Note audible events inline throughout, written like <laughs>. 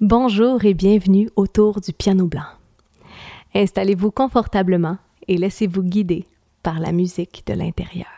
Bonjour et bienvenue autour du piano blanc. Installez-vous confortablement et laissez-vous guider par la musique de l'intérieur.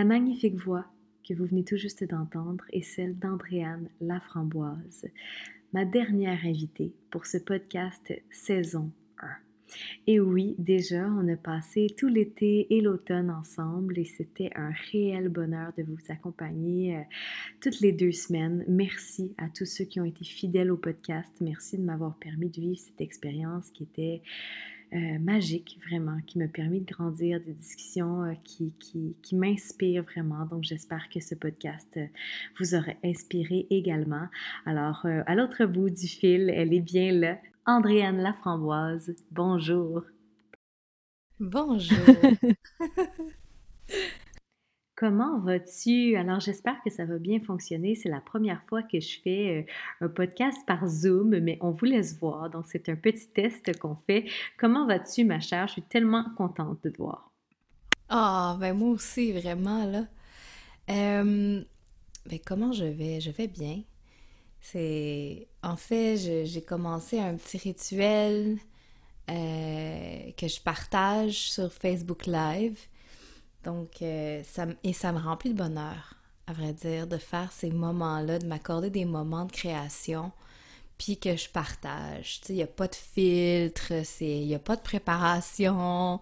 La magnifique voix que vous venez tout juste d'entendre est celle d'Andréane Laframboise, ma dernière invitée pour ce podcast saison 1. Et oui, déjà, on a passé tout l'été et l'automne ensemble et c'était un réel bonheur de vous accompagner euh, toutes les deux semaines. Merci à tous ceux qui ont été fidèles au podcast. Merci de m'avoir permis de vivre cette expérience qui était euh, magique, vraiment, qui m'a permis de grandir, des discussions euh, qui, qui, qui m'inspirent vraiment. Donc, j'espère que ce podcast vous aura inspiré également. Alors, à l'autre bout du fil, elle est bien là, Andréane Laframboise. Bonjour. Bonjour. <laughs> Comment vas-tu? Alors, j'espère que ça va bien fonctionner. C'est la première fois que je fais euh, un podcast par Zoom, mais on vous laisse voir. Donc, c'est un petit test qu'on fait. Comment vas-tu, ma chère? Je suis tellement contente de te voir. Ah, ben moi aussi, vraiment, là. Ben, comment je vais? Je vais bien. C'est. En fait, j'ai commencé un petit rituel euh, que je partage sur Facebook Live. Donc, euh, ça, et ça me remplit de bonheur, à vrai dire, de faire ces moments-là, de m'accorder des moments de création, puis que je partage. Tu sais, il n'y a pas de filtre, il n'y a pas de préparation.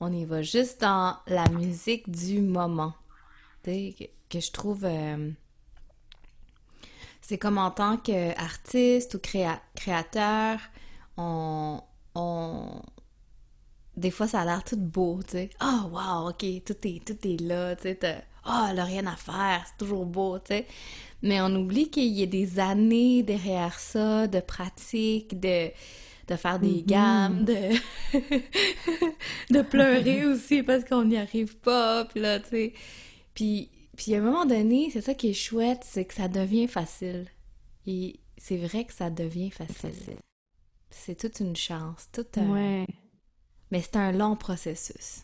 On y va juste dans la musique du moment. Tu sais, que, je trouve. Euh, c'est comme en tant qu'artiste ou créateur, on, Des fois, ça a l'air tout beau, tu sais. Oh, wow, OK, tout est, tout est là, tu sais. Oh, elle n'a rien à faire, c'est toujours beau, tu sais. Mais on oublie qu'il y a des années derrière ça, de pratique, de, de faire des mm-hmm. gammes, de, <laughs> de pleurer <laughs> aussi parce qu'on n'y arrive pas, puis là, tu sais. Puis puis à un moment donné, c'est ça qui est chouette, c'est que ça devient facile. Et c'est vrai que ça devient facile. C'est toute une chance, tout un... Ouais. Mais c'est un long processus.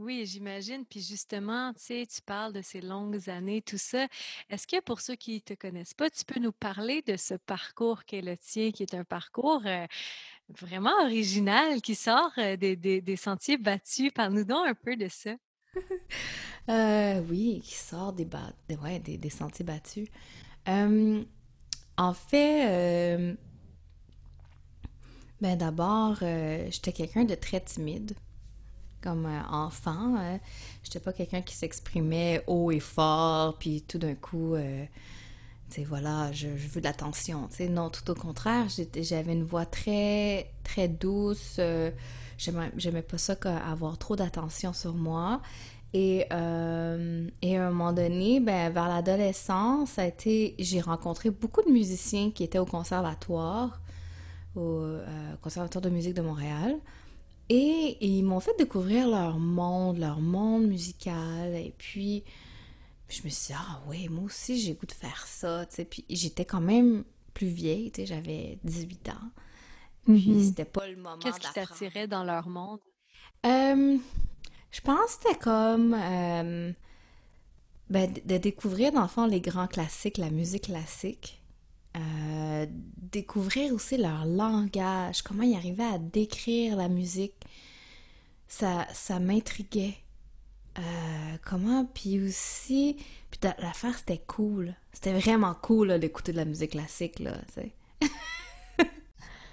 Oui, j'imagine. Puis justement, tu sais, tu parles de ces longues années, tout ça. Est-ce que pour ceux qui ne te connaissent pas, tu peux nous parler de ce parcours qu'est le tien, qui est un parcours euh, vraiment original, qui sort euh, des, des, sentiers battus? Parle-nous donc un peu de ça. <laughs> Euh, oui, qui sort des, ouais, des, sentiers battus. En fait, ben d'abord, j'étais quelqu'un de très timide. Comme enfant, j'étais pas quelqu'un qui s'exprimait haut et fort, puis tout d'un coup, tu sais, voilà, je, veux de l'attention. Tu sais, non, tout au contraire, j'avais une voix très, très douce. J'aimais pas ça avoir trop d'attention sur moi. Et, euh, et, à un moment donné, ben, vers l'adolescence, j'ai rencontré beaucoup de musiciens qui étaient au conservatoire, au euh, conservatoire de musique de Montréal. Et, ils m'ont fait découvrir leur monde, leur monde musical. Et puis, je me suis dit, ah ouais, moi aussi, j'ai goût de faire ça. Puis j'étais quand même plus vieille, j'avais 18 ans. Puis mm-hmm. c'était pas le moment Qu'est-ce qui t'attirait dans leur monde? Euh, je pense que c'était comme euh, ben, de découvrir, dans le fond, les grands classiques, la musique classique. Euh, découvrir aussi leur langage, comment ils arrivaient à décrire la musique. Ça, ça m'intriguait. Euh, comment, puis aussi, puis l'affaire c'était cool. C'était vraiment cool d'écouter de la musique classique, là. <laughs>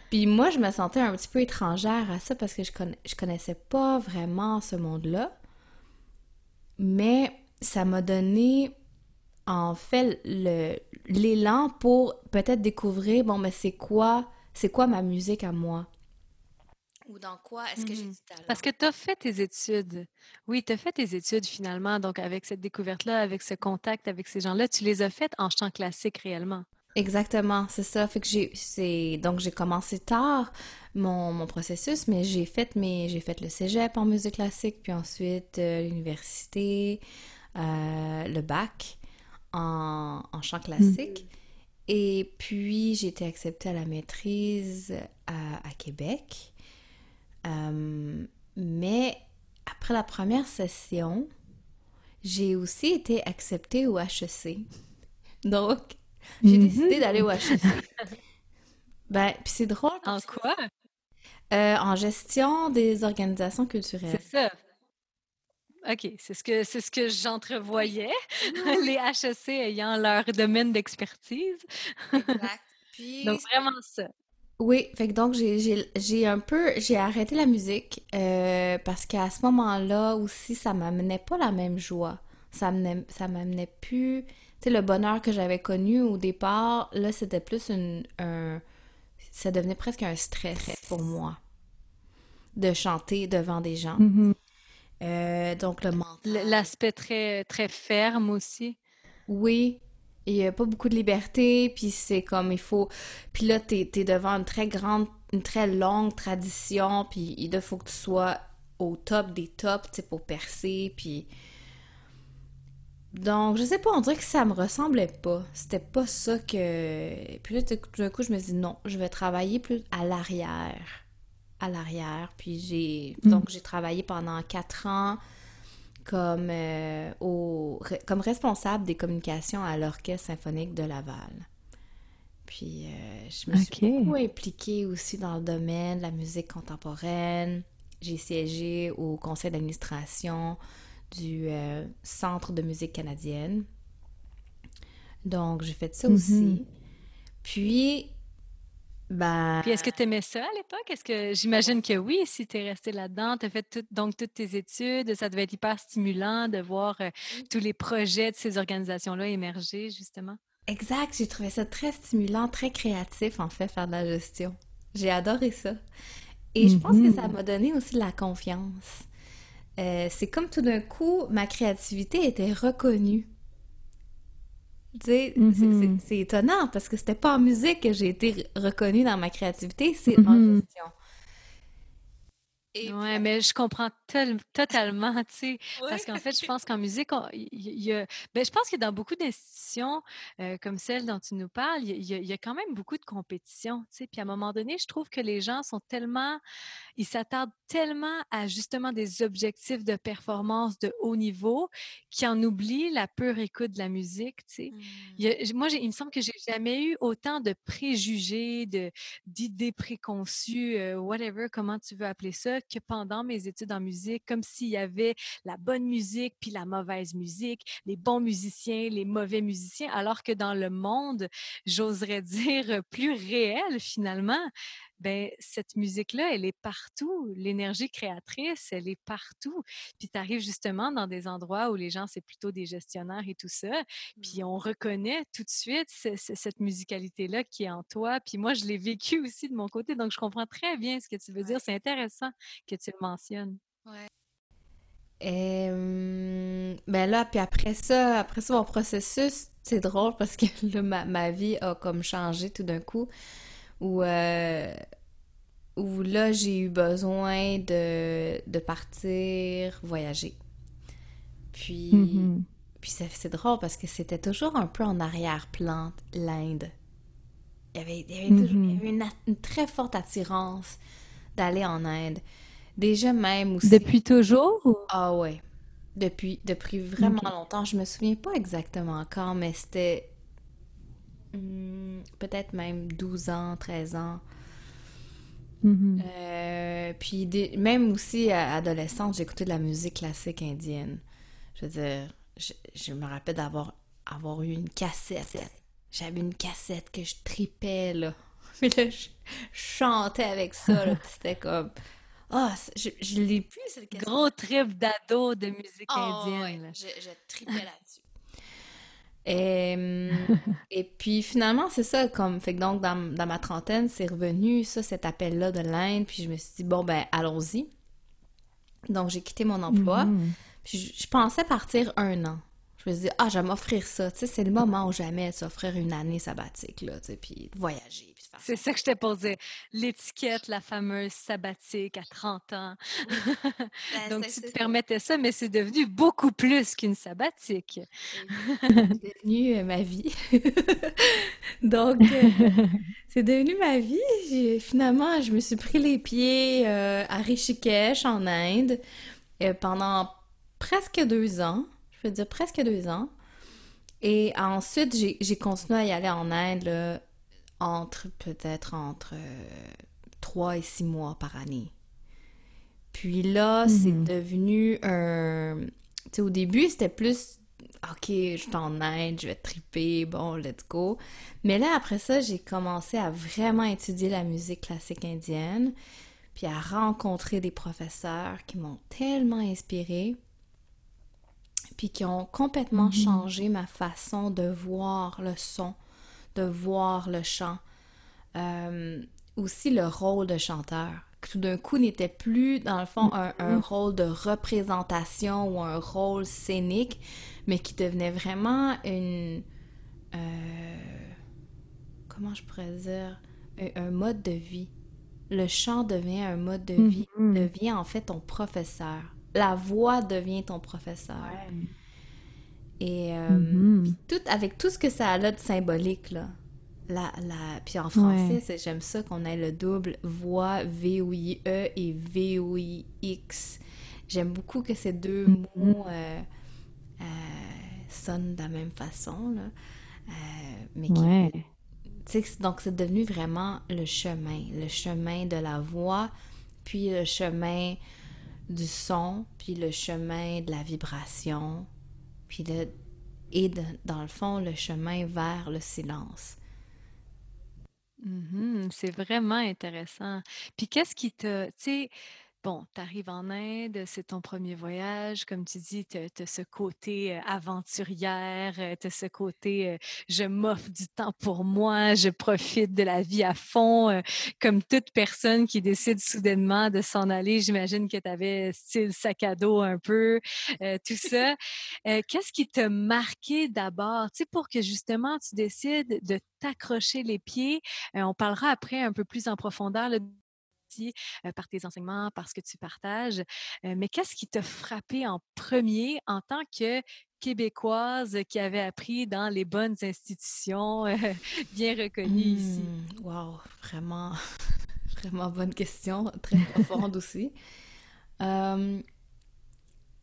Puis moi, je me sentais un petit peu étrangère à ça parce que je, je connaissais pas vraiment ce monde-là. Mais ça m'a donné, en fait, l'élan pour peut-être découvrir, bon, mais c'est quoi, c'est quoi ma musique à moi? Ou dans quoi est-ce que j'ai du talent? Parce que tu as fait tes études. Oui, tu as fait tes études finalement. Donc, avec cette découverte-là, avec ce contact avec ces gens-là, tu les as faites en chant classique réellement. Exactement, c'est ça. Fait que j'ai, c'est, donc j'ai commencé tard mon, mon processus, mais j'ai fait mes, j'ai fait le cégep en musique classique, puis ensuite euh, l'université, euh, le bac en, en chant classique. Mm. Et puis j'ai été acceptée à la maîtrise à, à Québec. Euh, mais après la première session, j'ai aussi été acceptée au HEC. <laughs> Donc, j'ai mhm. décidé d'aller au HEC. <laughs> ben, puis c'est drôle. En quoi? Euh, en gestion des organisations culturelles. C'est ça. OK, c'est ce que c'est ce que j'entrevoyais, <laughs> les HEC ayant leur domaine d'expertise. <laughs> Exact. Donc vraiment ça. Oui, fait que donc j'ai un peu j'ai arrêté la musique euh, parce qu'à ce moment-là aussi ça m'amenait pas la même joie. Ça m'amenait ça m'amenait plus tu sais le bonheur que j'avais connu au départ, là c'était plus une un ça devenait presque un stress pour moi de chanter devant des gens. Mm-hmm. Euh, donc le mental. L'aspect très très ferme aussi. Oui, il n'y a pas beaucoup de liberté, puis c'est comme il faut... Puis là, t'es es devant une très grande, une très longue tradition, puis il faut que tu sois au top des tops, tu pour percer, puis... Donc, je sais pas, on dirait que ça me ressemblait pas. C'était pas ça que... Puis là, tout d'un coup, je me dis non, je vais travailler plus à l'arrière. À l'arrière. Puis j'ai... Mm. Donc, j'ai travaillé pendant quatre ans comme, euh, au, comme responsable des communications à l'Orchestre symphonique de Laval. Puis euh, je me suis beaucoup impliquée aussi dans le domaine de la musique contemporaine. J'ai siégé au conseil d'administration du euh, Centre de musique canadienne. Donc, j'ai fait ça aussi. Mm-hmm. Puis, ben... Puis est-ce que tu aimais ça à l'époque? Est-ce que j'imagine que oui, si tu es resté là-dedans, tu as fait donc toutes tes études, ça devait être hyper stimulant de voir euh, tous les projets de ces organisations-là émerger, justement? Exact, j'ai trouvé ça très stimulant, très créatif en fait, faire de la gestion. J'ai adoré ça. Et je pense que ça mm-hmm. m'a donné aussi de la confiance. Euh, c'est comme tout d'un coup, ma créativité était reconnue. Mm-hmm. c'est étonnant parce que c'était pas en musique que j'ai été reconnue dans ma créativité, c'est en gestion. Oui, mais je comprends totalement, tu sais, <laughs> parce qu'en fait, je pense qu'en musique, il y, a, ben, je pense que dans beaucoup d'institutions euh, comme celle dont tu nous parles, il y, a, quand même beaucoup de compétition, tu sais, puis à un moment donné, je trouve que les gens sont tellement, ils s'attardent tellement à justement des objectifs de performance de haut niveau qu'ils en oublient la pure écoute de la musique, tu sais. Mmh. moi, il me semble que j'ai jamais eu autant de préjugés, de d'idées préconçues, euh, whatever, comment tu veux appeler ça, que pendant mes études en musique, comme s'il y avait la bonne musique puis la mauvaise musique, les bons musiciens, les mauvais musiciens, alors que dans le monde, j'oserais <laughs> dire plus réel finalement, ben cette musique-là, elle est partout. L'énergie créatrice, elle est partout. Puis tu arrives justement dans des endroits où les gens, c'est plutôt des gestionnaires et tout ça. Puis on reconnaît tout de suite cette musicalité-là qui est en toi. Puis moi, je l'ai vécu aussi de mon côté, donc je comprends très bien ce que tu veux dire. C'est intéressant que tu le mentionnes. Ouais. Et, ben là, puis après ça, après ça, mon processus, c'est drôle parce que là, ma, ma vie a comme changé tout d'un coup où, euh, où là, j'ai eu besoin de, de partir voyager. Puis, mm-hmm. puis c'est drôle parce que c'était toujours un peu en arrière-plan, l'Inde. Il y avait, il y avait, toujours, mm-hmm. une, une, très forte attirance d'aller en Inde. Déjà même aussi... Depuis toujours? Ah ouais. Depuis, depuis vraiment longtemps. Je me souviens pas exactement quand, mais c'était Hmm, peut-être même 12 ans, 13 ans. Mm-hmm. Euh, puis même aussi à adolescente, j'écoutais de la musique classique indienne. Je veux dire, je, me rappelle d'avoir avoir eu une cassette. J'avais une cassette que je tripais, là. <laughs> Mais là, je, chantais avec ça, C'était comme... Ah, je, je l'ai plus, cette cassette. Gros trip d'ado de musique ah, indienne. je, je tripais là-dessus. Et, et puis finalement, c'est ça, comme, fait que donc dans, ma trentaine, c'est revenu, ça, cet appel-là de l'Inde, puis je me suis dit, bon, ben, allons-y. Donc j'ai quitté mon emploi, mm-hmm. puis je, pensais partir un an. Je me suis dit, ah, je vais m'offrir ça, tu sais, c'est le moment où jamais s'offrir une année sabbatique, là, tu sais, puis voyager, c'est ça que je t'ai posé. L'étiquette, la fameuse sabbatique à 30 ans. Ben, <laughs> Donc, tu te permettais ça, mais c'est devenu beaucoup plus qu'une sabbatique. c'est devenu euh, ma vie. <laughs> Donc, euh, <laughs> c'est devenu ma vie. Finalement, je me suis pris les pieds euh, à Rishikesh, en Inde, pendant presque deux ans. Je veux dire presque deux ans. Et ensuite, j'ai continué à y aller en Inde là, entre peut-être entre 3 euh, et 6 mois par année. Puis là, c'est Mhm. devenu un... Tu sais, au début, c'était plus... OK, je t'en aide, je vais triper, bon, let's go. Mais là, après ça, j'ai commencé à vraiment étudier la musique classique indienne, puis à rencontrer des professeurs qui m'ont tellement inspirée, puis qui ont complètement Mhm. changé ma façon de voir le son, de voir le chant. Euh, aussi le rôle de chanteur. Que Tout d'un coup n'était plus, dans le fond, un, un rôle de représentation ou un rôle scénique, mais qui devenait vraiment une... euh, comment je pourrais dire? Un, un mode de vie. Le chant devient un mode de vie, Mhm. devient en fait ton professeur. La voix devient ton professeur. Et euh, Mhm. tout, avec tout ce que ça a là de symbolique, là. La, la... Puis en français, Ouais. c'est- j'aime ça qu'on ait le double voix V-O-I-E et V-O-I-X. J'aime beaucoup que ces deux Mhm. mots euh, euh, sonnent de la même façon, là. Euh, mais qui, Ouais. tu sais, donc c'est devenu vraiment le chemin, le chemin de la voix, puis le chemin du son, puis le chemin de la vibration, puis le, et dans le fond, le chemin vers le silence. Mhm, c'est vraiment intéressant. Puis qu'est-ce qui te, bon, tu arrives en Inde, c'est ton premier voyage, comme tu dis, tu as, ce côté euh, aventurière, tu as ce côté euh, je m'offre du temps pour moi, je profite de la vie à fond, euh, comme toute personne qui décide soudainement de s'en aller. J'imagine que tu avais style sac à dos un peu, euh, tout ça. Euh, Qu'est-ce qui t'a marqué d'abord, tu sais, pour que justement tu décides de t'accrocher les pieds euh, on parlera après un peu plus en profondeur par tes enseignements, par ce que tu partages. Mais qu'est-ce qui t'a frappé en premier en tant que Québécoise qui avait appris dans les bonnes institutions bien reconnues ici? Hmm, wow, vraiment, <laughs> vraiment bonne question, très profonde aussi.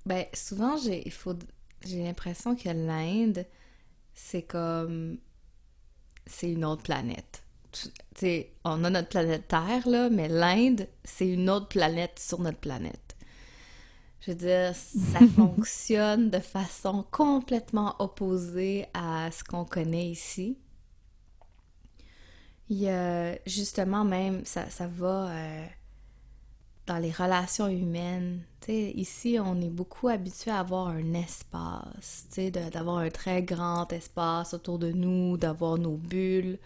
Ben, souvent, j'ai l'impression que l'Inde, c'est comme, c'est une autre planète. Sais, on a notre planète Terre, là, mais l'Inde, c'est une autre planète sur notre planète. Je veux dire, ça <laughs> fonctionne de façon complètement opposée à ce qu'on connaît ici. Il y a justement même, ça, ça va euh, dans les relations humaines. Ici, on est beaucoup habitué à avoir un espace, d'avoir un très grand espace autour de nous, d'avoir nos bulles.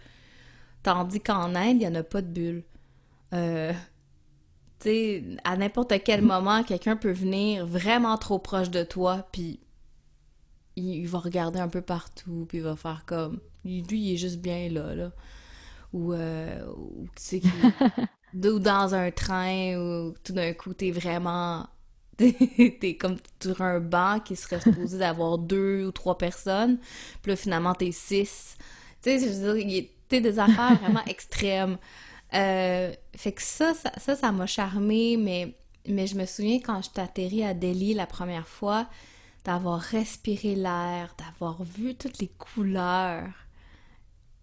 Tandis qu'en Inde, il n'y en a pas de bulles. Euh, tu sais, à n'importe quel moment, quelqu'un peut venir vraiment trop proche de toi, puis il, il va regarder un peu partout, puis il va faire comme... Lui, il est juste bien là, là. Ou, euh, ou tu sais, <laughs> ou dans un train, où tout d'un coup, t'es vraiment... <laughs> T'es comme sur un banc qui serait supposé d'avoir deux ou trois personnes, puis là, finalement, t'es six. Tu sais, je veux dire, il y des affaires vraiment <laughs> extrêmes. Euh, fait que ça, ça, ça, m'a charmé, mais, mais je me souviens quand je t'atterris à Delhi la première fois, d'avoir respiré l'air, d'avoir vu toutes les couleurs.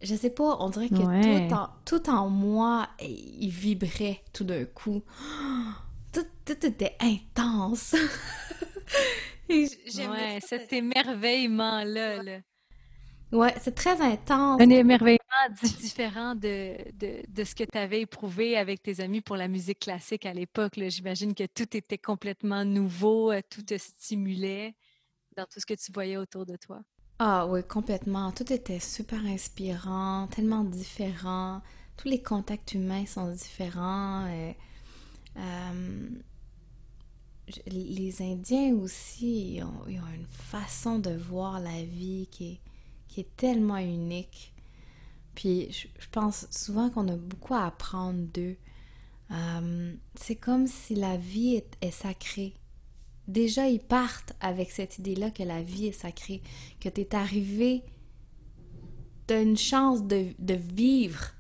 Je sais pas, on dirait que Ouais. tout, en, tout en moi, il vibrait tout d'un coup. <gasps> Tout, tout était intense. <laughs> Ouais, cet émerveillement-là. là. Ouais, c'est très intense. Un émerveillement différent de, de, de ce que tu avais éprouvé avec tes amis pour la musique classique à l'époque. J'imagine que tout était complètement nouveau, euh, tout te stimulait dans tout ce que tu voyais autour de toi. Ah oui, complètement. Tout était super inspirant, tellement différent. Tous les contacts humains sont différents. euh, je- les Indiens aussi, ont, ont une façon de voir la vie qui est, qui est tellement unique. Puis je, pense souvent qu'on a beaucoup à apprendre d'eux. Euh, c'est comme si la vie est, est sacrée. Déjà, ils partent avec cette idée-là que la vie est sacrée, que tu es arrivé, tu as une chance de, de vivre.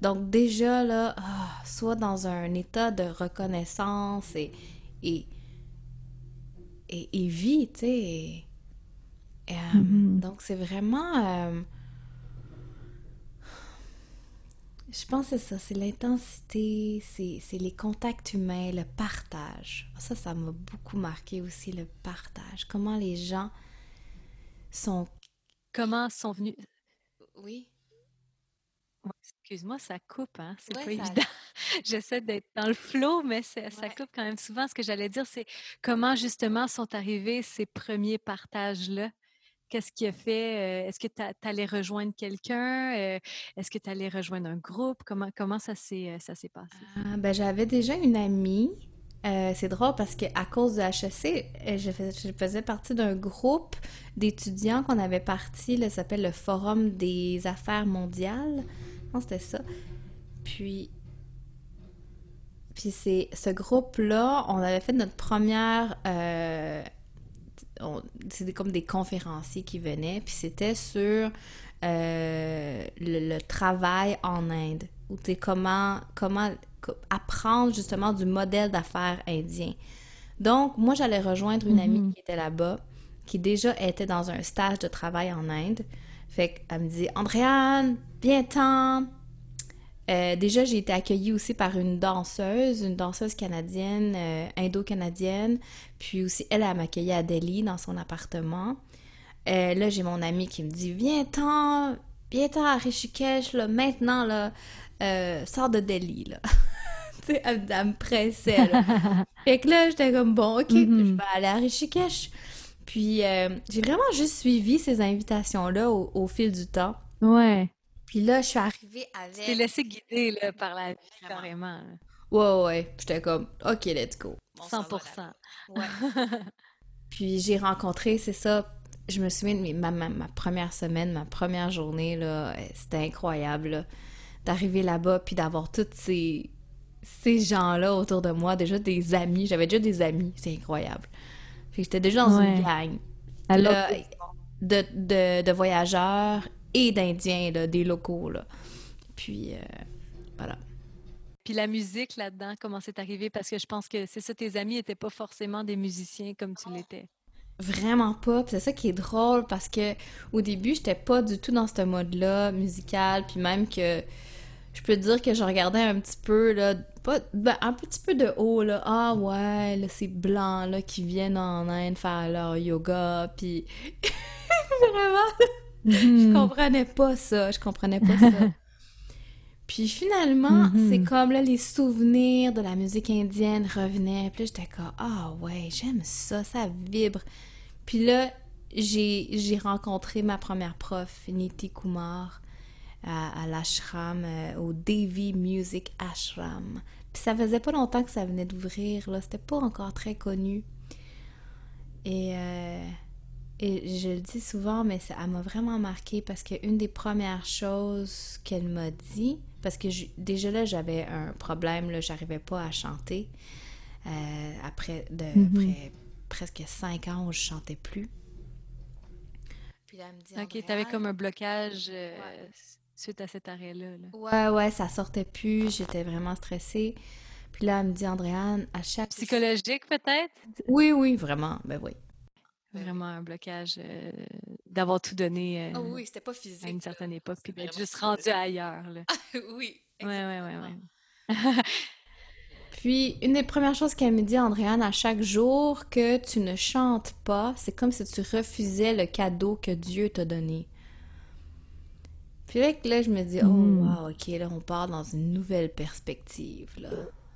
Donc déjà, là, ah, soit dans un état de reconnaissance et, et, et, et vie, tu sais. et- euh, Mhm. Donc c'est vraiment... euh, Je pense que c'est ça, c'est l'intensité, c'est les contacts humains, le partage. Ça, ça m'a beaucoup marqué aussi, le partage. Comment les gens sont... Comment sont venus... Oui. Excuse-moi, ça coupe, hein? C'est pas évident. <laughs> J'essaie d'être dans le flow, mais ça coupe quand même souvent. Ce que j'allais dire, c'est comment justement sont arrivés ces premiers partages-là? Qu'est-ce qui a fait? Est-ce que tu allais rejoindre quelqu'un? Est-ce que tu allais rejoindre un groupe? Comment, comment ça s'est passé? Ah, ben, j'avais déjà une amie. c'est drôle parce qu'à cause de HEC, je, je faisais partie d'un groupe d'étudiants qu'on avait parti, s'appelle le Forum des affaires mondiales. Non, c'était ça. Puis, puis c'est ce groupe-là, on avait fait notre première c'était comme des conférenciers qui venaient, puis c'était sur euh, le, travail en Inde, ou comment, comment apprendre justement du modèle d'affaires indien. Donc, moi, j'allais rejoindre une amie mm-hmm. qui était là-bas, qui déjà était dans un stage de travail en Inde. Fait qu'elle me dit, Andréane, viens-t'en, euh, déjà, j'ai été accueillie aussi par une danseuse, une danseuse canadienne, euh, indo-canadienne. Puis aussi, elle, a m'accueilli à Delhi, dans son appartement. Euh, là, j'ai mon amie qui me dit Viens-t'en, viens-t'en à Rishikesh, là, maintenant, là, sors de Delhi, là. <laughs> tu sais, elle, me pressait, là. <laughs> fait que là, j'étais comme Bon, ok, mm-hmm. je vais aller à Rishikesh. Puis, j'ai vraiment juste suivi ces invitations-là au, au fil du temps. Ouais. Puis là, je suis arrivée avec. Tu t'es laissé guider là, par la vie, carrément. Ouais, ouais. J'étais comme, OK, let's go. 100%. Ouais. <laughs> Puis j'ai rencontré, c'est ça. Je me souviens de ma, ma, première semaine, ma première journée, là, eh, c'était incroyable, d'arriver là-bas, puis d'avoir tous ces, ces gens-là autour de moi, déjà des amis. J'avais déjà des amis, c'est incroyable. J'étais déjà dans une gang. Là, de, de, de voyageurs et d'Indiens, des locaux. Là. Puis, euh, voilà. Puis la musique là-dedans, comment c'est arrivé? Parce que je pense que c'est ça, tes amis n'étaient pas forcément des musiciens comme tu l'étais. Vraiment pas. c'est ça qui est drôle parce que au début, j'étais pas du tout dans ce mode-là musical. Puis même que je peux dire que je regardais un petit peu, là, pas, ben, un petit peu de haut, là. Ah ouais, là, ces blancs, là, qui viennent en Inde faire leur yoga. Puis <laughs> vraiment, je mm-hmm. comprenais pas ça, je comprenais pas ça. <laughs> Puis finalement, mm-hmm. c'est comme là, les souvenirs de la musique indienne revenaient. Puis là, j'étais comme, ah ouais, j'aime ça, ça vibre. Puis là, j'ai rencontré ma première prof, Niti Kumar, à, l'ashram, euh, au Devi Music Ashram. Puis ça faisait pas longtemps que ça venait d'ouvrir, là, c'était pas encore très connu. Et euh, et je le dis souvent, mais ça m'a vraiment marqué parce qu'une des premières choses qu'elle m'a dit, parce que déjà là, j'avais un problème, là, j'arrivais pas à chanter. Euh, après, de, mm-hmm. presque cinq ans où je chantais plus. Puis là, elle me dit... Ok, t'avais comme un blocage euh, suite à cet arrêt-là. Ouais, ouais, ça sortait plus, j'étais vraiment stressée. Puis là, elle me dit, Andréane, à chaque... Psychologique peut-être? Oui, oui, vraiment, ben oui. Ben Vraiment un blocage euh, d'avoir tout donné oh oui, c'était pas physique, à une certaine époque, puis d'être juste rendu ailleurs. Là. oui, Ouais, ouais, ouais, ouais. <laughs> puis, une des premières choses qu'elle me dit, Andréane, à chaque jour que tu ne chantes pas, c'est comme si tu refusais le cadeau que Dieu t'a donné. Puis là, là, je me dis, oh, mmh. wow, ok, là, on part dans une nouvelle perspective, là,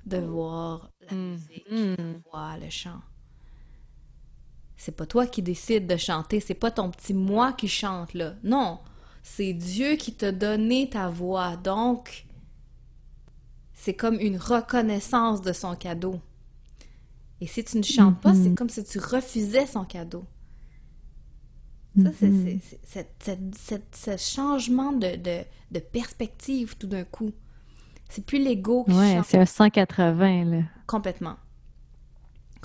de voir la mmh. musique, de voir le chant c'est pas toi qui décides de chanter, c'est pas ton petit moi qui chante là. Non, c'est Dieu qui t'a donné ta voix. Donc, c'est comme une reconnaissance de son cadeau. Et si tu ne chantes pas, c'est mm-hmm. comme si tu refusais son cadeau. Ça, c'est mm-hmm. ce changement de, de, perspective tout d'un coup. C'est plus l'ego qui ouais, c'est un 180, là. Complètement.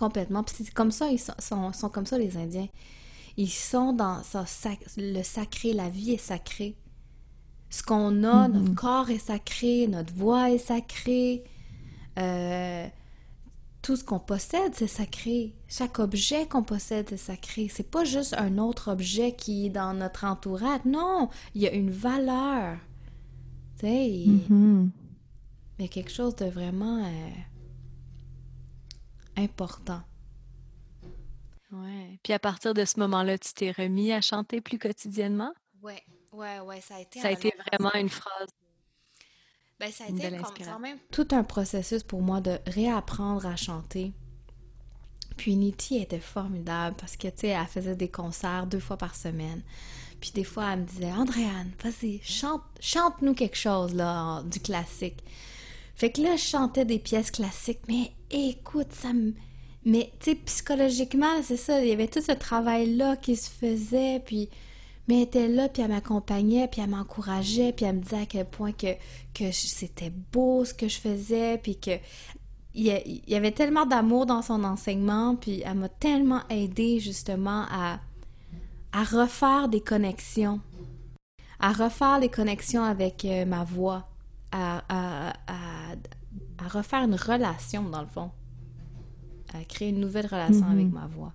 Complètement. Puis c'est comme ça, ils sont, sont, comme ça, les Indiens. Ils sont dans ça, le sacré, la vie est sacrée. Ce qu'on a, mm-hmm. notre corps est sacré, notre voix est sacrée. Euh, tout ce qu'on possède, c'est sacré. Chaque objet qu'on possède, c'est sacré. C'est pas juste un autre objet qui est dans notre entourage. Non, il y a une valeur. Tu sais, il y a quelque chose de vraiment euh, important. Ouais. Puis à partir de ce moment-là, tu t'es remis à chanter plus quotidiennement? Ouais, ouais, ouais, ça a été. Ça a été vraiment une phrase. Ben, ça a été quand même tout un processus pour moi de réapprendre à chanter. Puis Niti était formidable parce que, tu sais, elle faisait des concerts deux fois par semaine. Puis des fois, elle me disait, Andréane, vas-y, chante, chante-nous quelque chose, là, du classique. Fait que là, je chantais des pièces classiques, mais écoute, ça me... Mais, tu sais, psychologiquement, c'est ça, il y avait tout ce travail-là qui se faisait, puis... Mais elle était là, puis elle m'accompagnait, puis elle m'encourageait, puis elle me disait à quel point que, que c'était beau ce que je faisais, puis que il y avait tellement d'amour dans son enseignement, puis elle m'a tellement aidé justement à, à refaire des connexions, à refaire les connexions avec euh, ma voix, à, à, refaire une relation dans le fond, à créer une nouvelle relation avec mm-hmm. ma voix.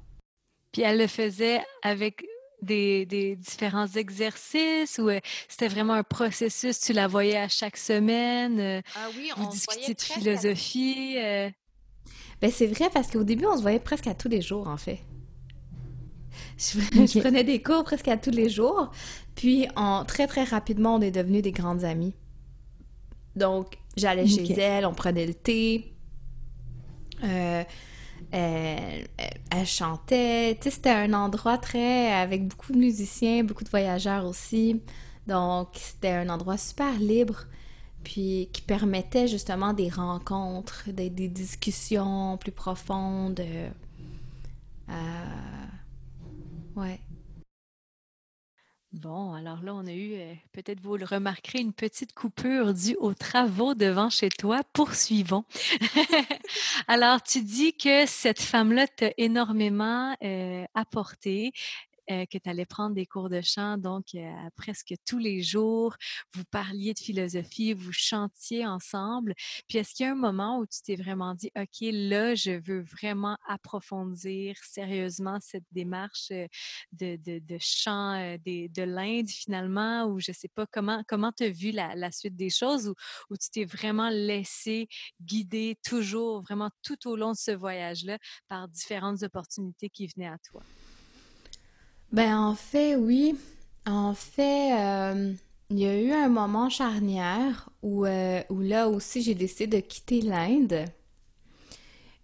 Puis elle le faisait avec des, des, différents exercices ou euh, c'était vraiment un processus? Tu la voyais à chaque semaine? Euh, ah oui, on discutait de philosophie? Euh? Ben, c'est vrai parce qu'au début, on se voyait presque à tous les jours, en fait. Je, <laughs> prenais des cours presque à tous les jours. Puis, en, très, très rapidement, on est devenus des grandes amies. Donc, j'allais chez elle, on prenait le thé. Euh, elle, chantait. Tu sais, c'était un endroit très... avec beaucoup de musiciens, beaucoup de voyageurs aussi. Donc, c'était un endroit super libre, puis qui permettait justement des rencontres, des, discussions plus profondes. Euh, ouais. Bon, alors là, on a eu, euh, peut-être vous le remarquerez, une petite coupure due aux travaux devant chez toi. Poursuivons. <laughs> alors, tu dis que cette femme-là t'a énormément euh, apporté. Euh, que tu allais prendre des cours de chant, donc euh, presque tous les jours. Vous parliez de philosophie, vous chantiez ensemble. Puis est-ce qu'il y a un moment où tu t'es vraiment dit, OK, là, je veux vraiment approfondir sérieusement cette démarche euh, de, de, de chant de l'Inde finalement, ou je sais pas comment comment tu as vu la, la, suite des choses, ou, où tu t'es vraiment laissé guider toujours, vraiment tout au long de ce voyage-là par différentes opportunités qui venaient à toi? Ben en fait, oui. En fait, euh, il y a eu un moment charnière où, euh, où là aussi j'ai décidé de quitter l'Inde.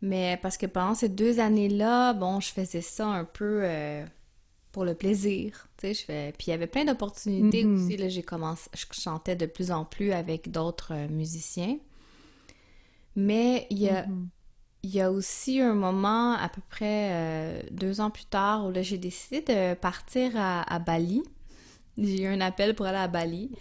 Mais parce que pendant ces deux années-là, bon, je faisais ça un peu euh, pour le plaisir. Tu sais, je fais... Puis il y avait plein d'opportunités mm-hmm. aussi. Là, j'ai commencé, je chantais de plus en plus avec d'autres musiciens. Mais il y a, mm-hmm. Il y a aussi un moment, à peu près euh, deux ans plus tard, où là, j'ai décidé de partir à, Bali. J'ai eu un appel pour aller à Bali.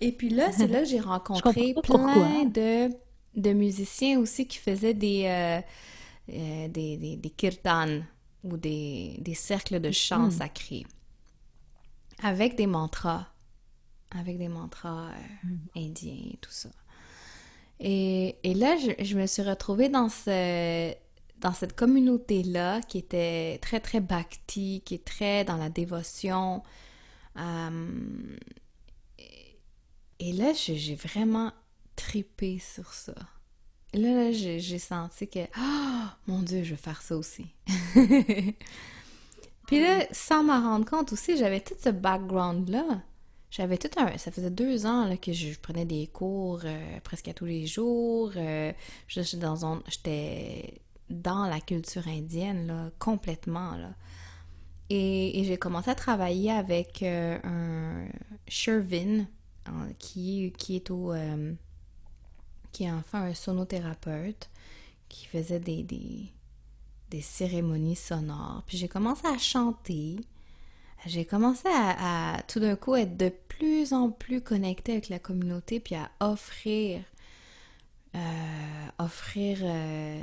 Et puis là, c'est là que j'ai <laughs> rencontré plein de, de, musiciens aussi qui faisaient des, euh, euh, des, des, des, kirtans ou des, des cercles de chant sacré sacrés avec des mantras, avec des mantras mm. indiens et tout ça. Et, là, je, me suis retrouvée dans, ce, dans cette communauté-là qui était très, très bhakti, qui est très dans la dévotion. Euh, et là, j'ai vraiment tripé sur ça. là, là j'ai senti que, oh mon Dieu, je veux faire ça aussi. <laughs> Puis là, sans m'en rendre compte aussi, j'avais tout ce background-là. J'avais tout un. Ça faisait deux ans là, que je prenais des cours euh, presque à tous les jours. Euh, j'étais dans, j'étais dans la culture indienne, là, complètement. Là. Et, j'ai commencé à travailler avec euh, un Shervin, qui, qui est au. qui est enfin un sonothérapeute, qui faisait des, des, des cérémonies sonores. Puis j'ai commencé à chanter j'ai commencé à, tout d'un coup être de plus en plus connectée avec la communauté puis à offrir euh, offrir euh,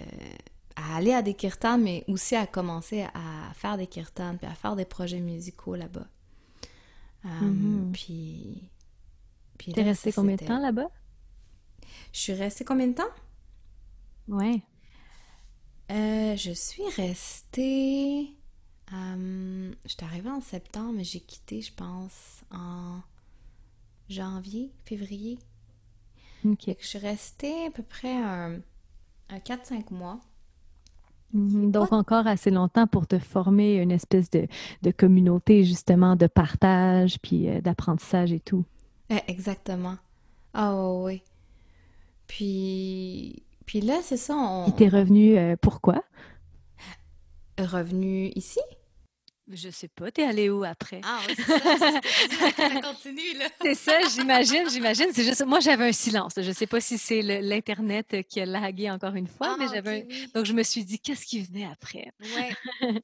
à aller à des kirtans mais aussi à commencer à faire des kirtans puis à faire des projets musicaux là-bas. Euh, mm-hmm. puis puis t'es restée combien de temps là-bas? Je suis restée combien de temps? Ouais. Je suis restée je suis arrivée en septembre, mais j'ai quitté, je pense, en janvier, février. OK. Fait que je suis restée à peu près un, un 4-5 mois. Mhm. Donc, encore assez longtemps pour te former une espèce de, de communauté, justement, de partage, puis euh, d'apprentissage et tout. Eh, exactement. Ah ouais. Puis, puis là, c'est ça, on Puis t'es revenu, euh, pourquoi? revenu ici? Je sais pas, t'es allé où après? Ah oui, c'est ça, ça continue, là. <laughs> C'est ça, j'imagine, j'imagine. C'est juste, moi, j'avais un silence. Je sais pas si c'est le- l'Internet qui a lagué encore une fois, mais Ah, j'avais un- oui. Donc, je me suis dit, qu'est-ce qui venait après? Ouais. <laughs>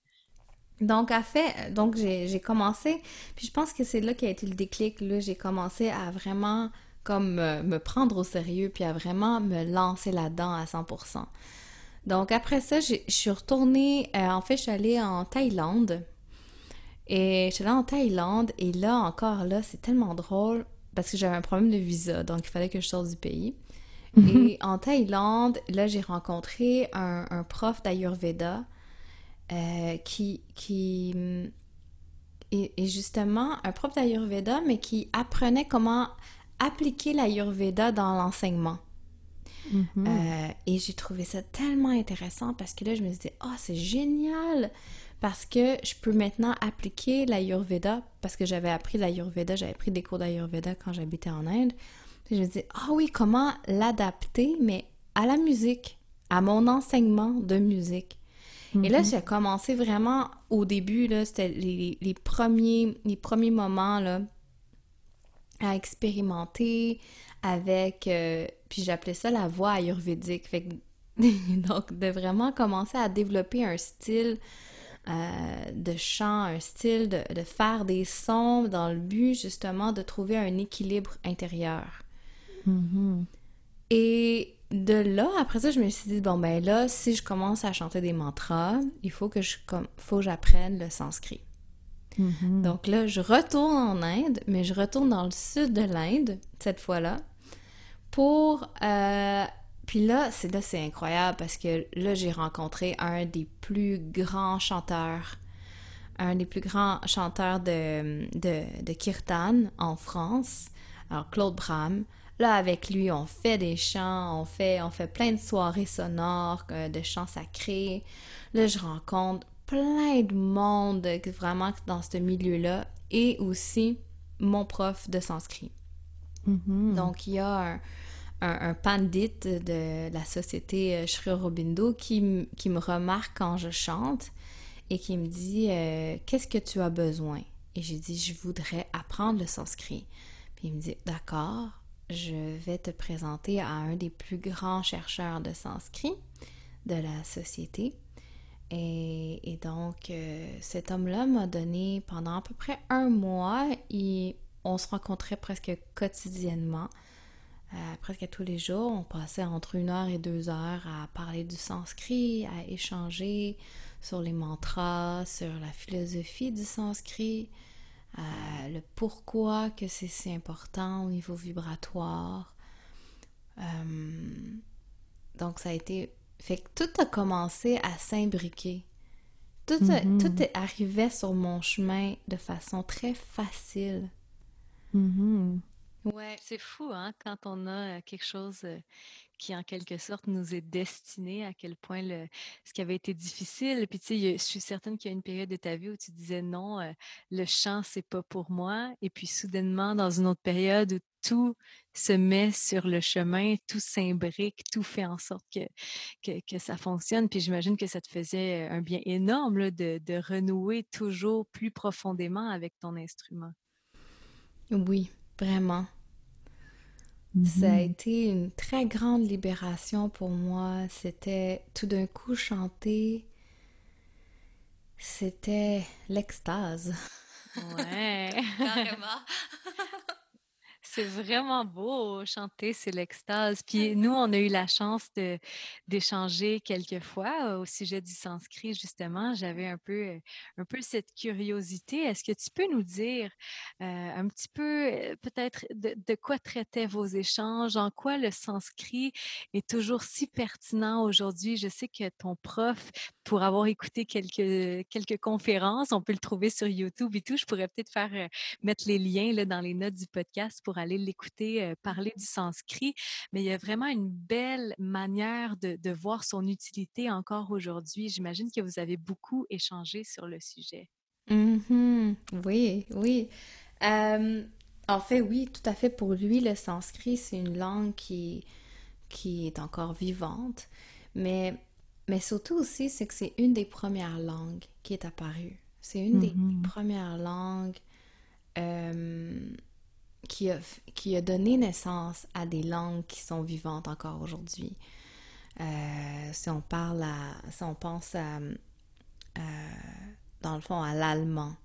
Donc, à fait, donc j'ai j'ai commencé, puis je pense que c'est là qu'a été le déclic, là, j'ai commencé à vraiment comme me, me prendre au sérieux, puis à vraiment me lancer là-dedans à 100%. Donc, après ça, je suis retournée, euh, en fait, je suis allée en Thaïlande, et je suis allée en Thaïlande, et là, encore là, c'est tellement drôle, parce que j'avais un problème de visa, donc il fallait que je sorte du pays. Et en Thaïlande, là, j'ai rencontré un, un prof d'Ayurveda euh, qui, qui hum, est, est justement un prof d'Ayurveda, mais qui apprenait comment appliquer l'Ayurveda dans l'enseignement. Mhm. Euh, et j'ai trouvé ça tellement intéressant parce que là, je me disais, oh, c'est génial! Parce que je peux maintenant appliquer l'Ayurveda, parce que j'avais appris l'Ayurveda, j'avais pris des cours d'Ayurveda quand j'habitais en Inde. Puis je me disais, ah oui, comment l'adapter, mais à la musique, à mon enseignement de musique. Et là, j'ai commencé vraiment au début, là, c'était les, les premiers, les premiers moments, là, à expérimenter avec, euh, puis j'appelais ça la voix ayurvédique. Fait que- <laughs> donc, de vraiment commencer à développer un style euh, de chant, un style de, de faire des sons dans le but justement de trouver un équilibre intérieur. Mhm. Et de là, après ça, je me suis dit, bon, ben là, si je commence à chanter des mantras, il faut que je, comme, faut que j'apprenne le sanskrit. Mhm. Donc là, je retourne en Inde, mais je retourne dans le sud de l'Inde, cette fois-là, pour... euh, Puis là, c'est là, c'est incroyable parce que là, j'ai rencontré un des plus grands chanteurs, un des plus grands chanteurs de, de, de kirtan en France, alors Claude Bram. Là, avec lui, on fait des chants, on fait, on fait plein de soirées sonores, euh, de chants sacrés. Là, je rencontre plein de monde vraiment dans ce milieu-là et aussi mon prof de sanskrit. Mhm. Donc, il y a un, un, pandit de la société euh, Sri Aurobindo qui, qui me remarque quand je chante et qui me dit euh, Qu'est-ce que tu as besoin? Et j'ai dit Je voudrais apprendre le sanskrit. Puis il me dit D'accord, je vais te présenter à un des plus grands chercheurs de sanskrit de la société. Et, et donc, euh, cet homme-là m'a donné pendant à peu près un mois, et on se rencontrait presque quotidiennement, euh, presque tous les jours. On passait entre une heure et deux heures à parler du sanskrit, à échanger sur les mantras, sur la philosophie du sanskrit, euh, le pourquoi que c'est si important au niveau vibratoire. Euh, donc, ça a été. Fait que tout a commencé à s'imbriquer. Tout, a- Mhm. tout arrivait sur mon chemin de façon très facile. Mhm. Ouais. C'est fou, hein, quand on a quelque chose qui, en quelque sorte, nous est destiné, à quel point le, ce qui avait été difficile. Puis, tu sais, je suis certaine qu'il y a une période de ta vie où tu disais non, le chant, c'est pas pour moi. Et puis, soudainement, dans une autre période où tout se met sur le chemin, tout s'imbrique, tout fait en sorte que, que, que ça fonctionne. Puis, j'imagine que ça te faisait un bien énorme là, de, de renouer toujours plus profondément avec ton instrument. Oui, vraiment. Ça a Mhm. été une très grande libération pour moi. C'était tout d'un coup chanter. C'était l'extase. Ouais. <laughs> Carrément. <laughs> C'est vraiment beau, chanter, c'est l'extase. Puis nous, on a eu la chance d'échanger quelques fois euh, au sujet du sanskrit, justement. J'avais un peu, euh, un peu cette curiosité. Est-ce que tu peux nous dire euh, un petit peu, peut-être, de, de quoi traitaient vos échanges, en quoi le sanskrit est toujours si pertinent aujourd'hui? Je sais que ton prof, pour avoir écouté quelques, quelques conférences, on peut le trouver sur YouTube et tout. Je pourrais peut-être faire euh, mettre les liens dans les notes du podcast pour aller l'écouter parler du sanskrit, mais il y a vraiment une belle manière de, de voir son utilité encore aujourd'hui. J'imagine que vous avez beaucoup échangé sur le sujet. Mhm. Oui, oui. en fait, oui, tout à fait. Pour lui, le sanskrit, c'est une langue qui, qui est encore vivante. Mais, mais surtout aussi, c'est que c'est une des premières langues qui est apparue. C'est une des Mhm. premières langues euh, qui, a, qui a donné naissance à des langues qui sont vivantes encore aujourd'hui. Euh, si on parle à, si on pense à, dans le fond, à l'allemand.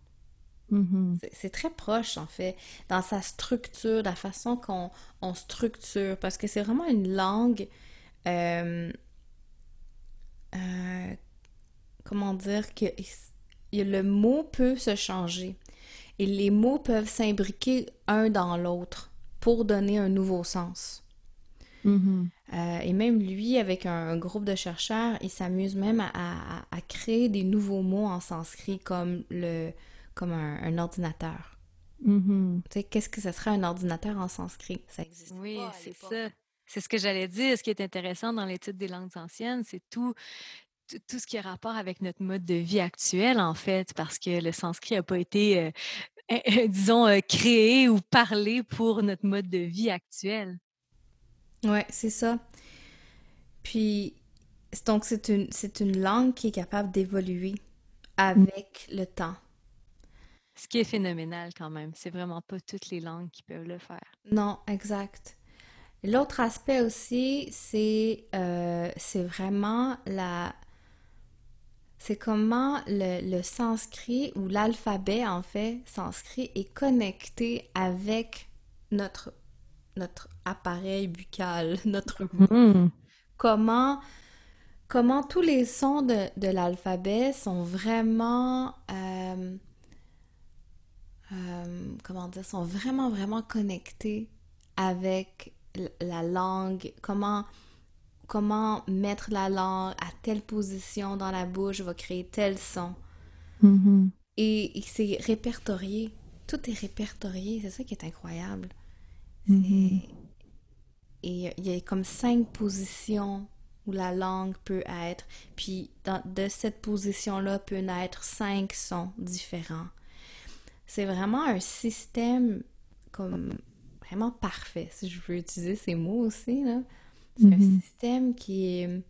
Mhm. C'est- C'est très proche, en fait, dans sa structure, la façon qu'on on structure, parce que c'est vraiment une langue, euh, euh, comment dire, que le mot peut se changer et les mots peuvent s'imbriquer un dans l'autre pour donner un nouveau sens. Mhm. Euh, et même lui, avec un, un groupe de chercheurs, il s'amuse même à, à- à créer des nouveaux mots en sanskrit comme, le, comme un, un ordinateur. Mhm. Tu sais, qu'est-ce que ce serait un ordinateur en sanskrit? Ça existe Oui, c'est ça. C'est ce que j'allais dire. Ce qui est intéressant dans l'étude des langues anciennes, c'est tout, tout, ce qui a rapport avec notre mode de vie actuel, en fait, parce que le sanskrit n'a pas été, <laughs> euh, disons, euh, créé ou parlé pour notre mode de vie actuel. Ouais, c'est ça. Puis, donc c'est une, c'est une langue qui est capable d'évoluer avec le temps. Ce qui est phénoménal quand même. C'est vraiment pas toutes les langues qui peuvent le faire. Non, exact. L'autre aspect aussi, c'est euh, c'est vraiment la... C'est comment le, le sanskrit ou l'alphabet, en fait, sanskrit, est connecté avec notre, notre appareil buccal, <laughs> notre Mhm. comment, comment tous les sons de, de l'alphabet sont vraiment, euh, euh, comment dire, sont vraiment, vraiment connectés avec la langue, comment, comment mettre la langue à telle position dans la bouche va créer tel son. Mhm. Et, et c'est répertorié. Tout est répertorié. C'est ça qui est incroyable. Mhm. Et il y a comme cinq positions où la langue peut être. Puis dans- de cette position-là peut naître cinq sons différents. C'est vraiment un système comme vraiment parfait, si je veux utiliser ces mots aussi, là. C'est un Mhm. système qui est...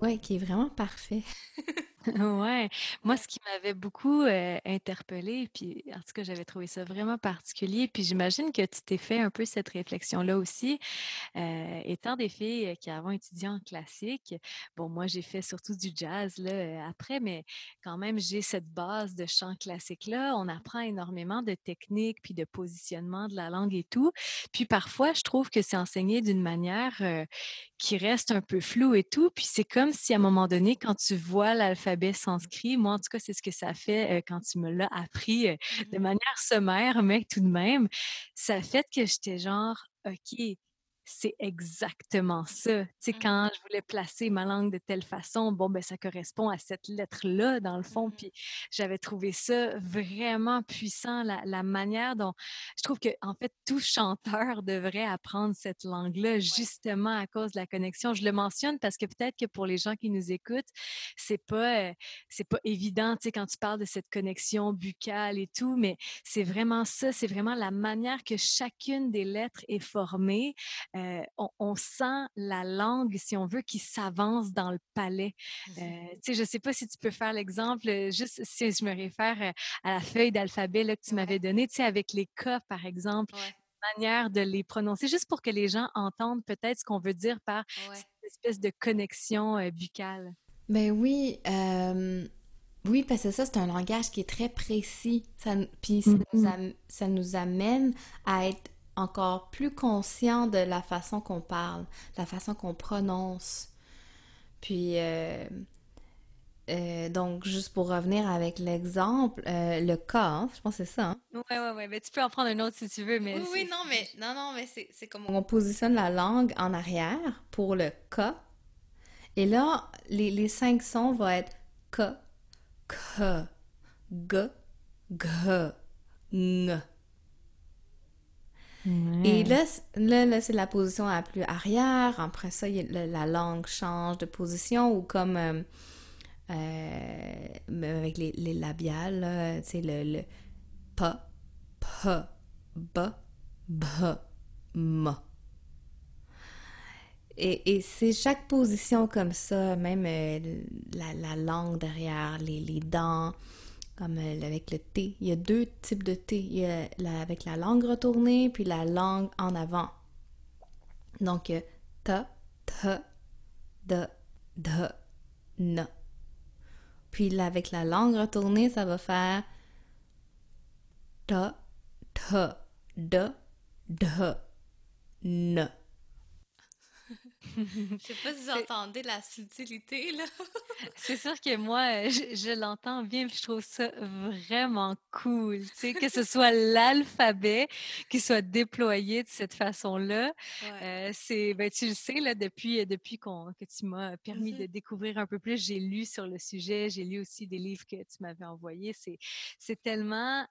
Ouais, qui est vraiment parfait. <laughs> Ouais, moi, ce qui m'avait beaucoup euh, interpellée, puis en tout cas, j'avais trouvé ça vraiment particulier, puis j'imagine que tu t'es fait un peu cette réflexion-là aussi, euh, étant des filles qui avons étudié en classique. Bon, moi, j'ai fait surtout du jazz là, après, mais quand même, j'ai cette base de chant classique-là. On apprend énormément de techniques, puis de positionnement de la langue et tout. Puis parfois, je trouve que c'est enseigné d'une manière euh, qui reste un peu floue et tout. Puis c'est comme si à un moment donné, quand tu vois l'alphabet sanskrit, moi en tout cas, c'est ce que ça fait quand tu me l'as appris de manière sommaire, mais tout de même, ça fait que j'étais genre, OK, c'est exactement ça. Tu sais, quand je voulais placer ma langue de telle façon, bon, ben ça correspond à cette lettre-là, dans le fond. Puis j'avais trouvé ça vraiment puissant, la, la manière dont je trouve que en fait tout chanteur devrait apprendre cette langue-là justement à cause de la connexion. Je le mentionne parce que peut-être que pour les gens qui nous écoutent, c'est pas euh, c'est pas évident, tu sais, quand tu parles de cette connexion buccale et tout, mais c'est vraiment ça, c'est vraiment la manière que chacune des lettres est formée. Euh, on, on sent la langue, si on veut, qui s'avance dans le palais. Euh, tu sais, je sais pas si tu peux faire l'exemple, euh, juste si je me réfère euh, à la feuille d'alphabet que tu m'avais donnée, tu sais, avec les K, par exemple, manière de les prononcer, juste pour que les gens entendent peut-être ce qu'on veut dire par cette espèce de connexion euh, buccale. Ben oui, oui, parce que ça, c'est un langage qui est très précis. Ça, puis ça, Mhm. am- ça nous amène à être encore plus conscient de la façon qu'on parle, la façon qu'on prononce. Puis, euh, euh, donc, juste pour revenir avec l'exemple, euh, le cas, hein, je pense que c'est ça, hein? Ouais, ouais, ouais. Mais tu peux en prendre un autre si tu veux, mais Oui, oui, non, mais, non, non, mais c'est, c'est comme on positionne la langue en arrière pour le K. Et là, les, les cinq sons vont être K, K, G, G, Ng. Et là, là, c'est la position la plus arrière. Après ça, la, langue change de position ou comme euh, euh, avec les, les labiales, tu sais, le, le pa, pa, ba, ba, ma. Et, c'est chaque position comme ça, même euh, la, langue derrière, les, les dents, comme euh, avec le T. Il y a deux types de T. Il y a avec la langue retournée, puis la langue en avant. Donc, ta, ta, da, da, na. Puis avec la langue retournée, ça va faire ta, ta, da, da, na. <laughs> Je sais pas si vous entendez la subtilité, là. <laughs> c'est sûr que moi, euh, je, l'entends bien, je trouve ça vraiment cool, tu sais, que ce <laughs> soit l'alphabet qui soit déployé de cette façon-là. Euh, c'est, ben, tu le sais, là, depuis, depuis qu'on, que tu m'as permis mm-hmm. de découvrir un peu plus, j'ai lu sur le sujet, j'ai lu aussi des livres que tu m'avais envoyés. C'est, c'est tellement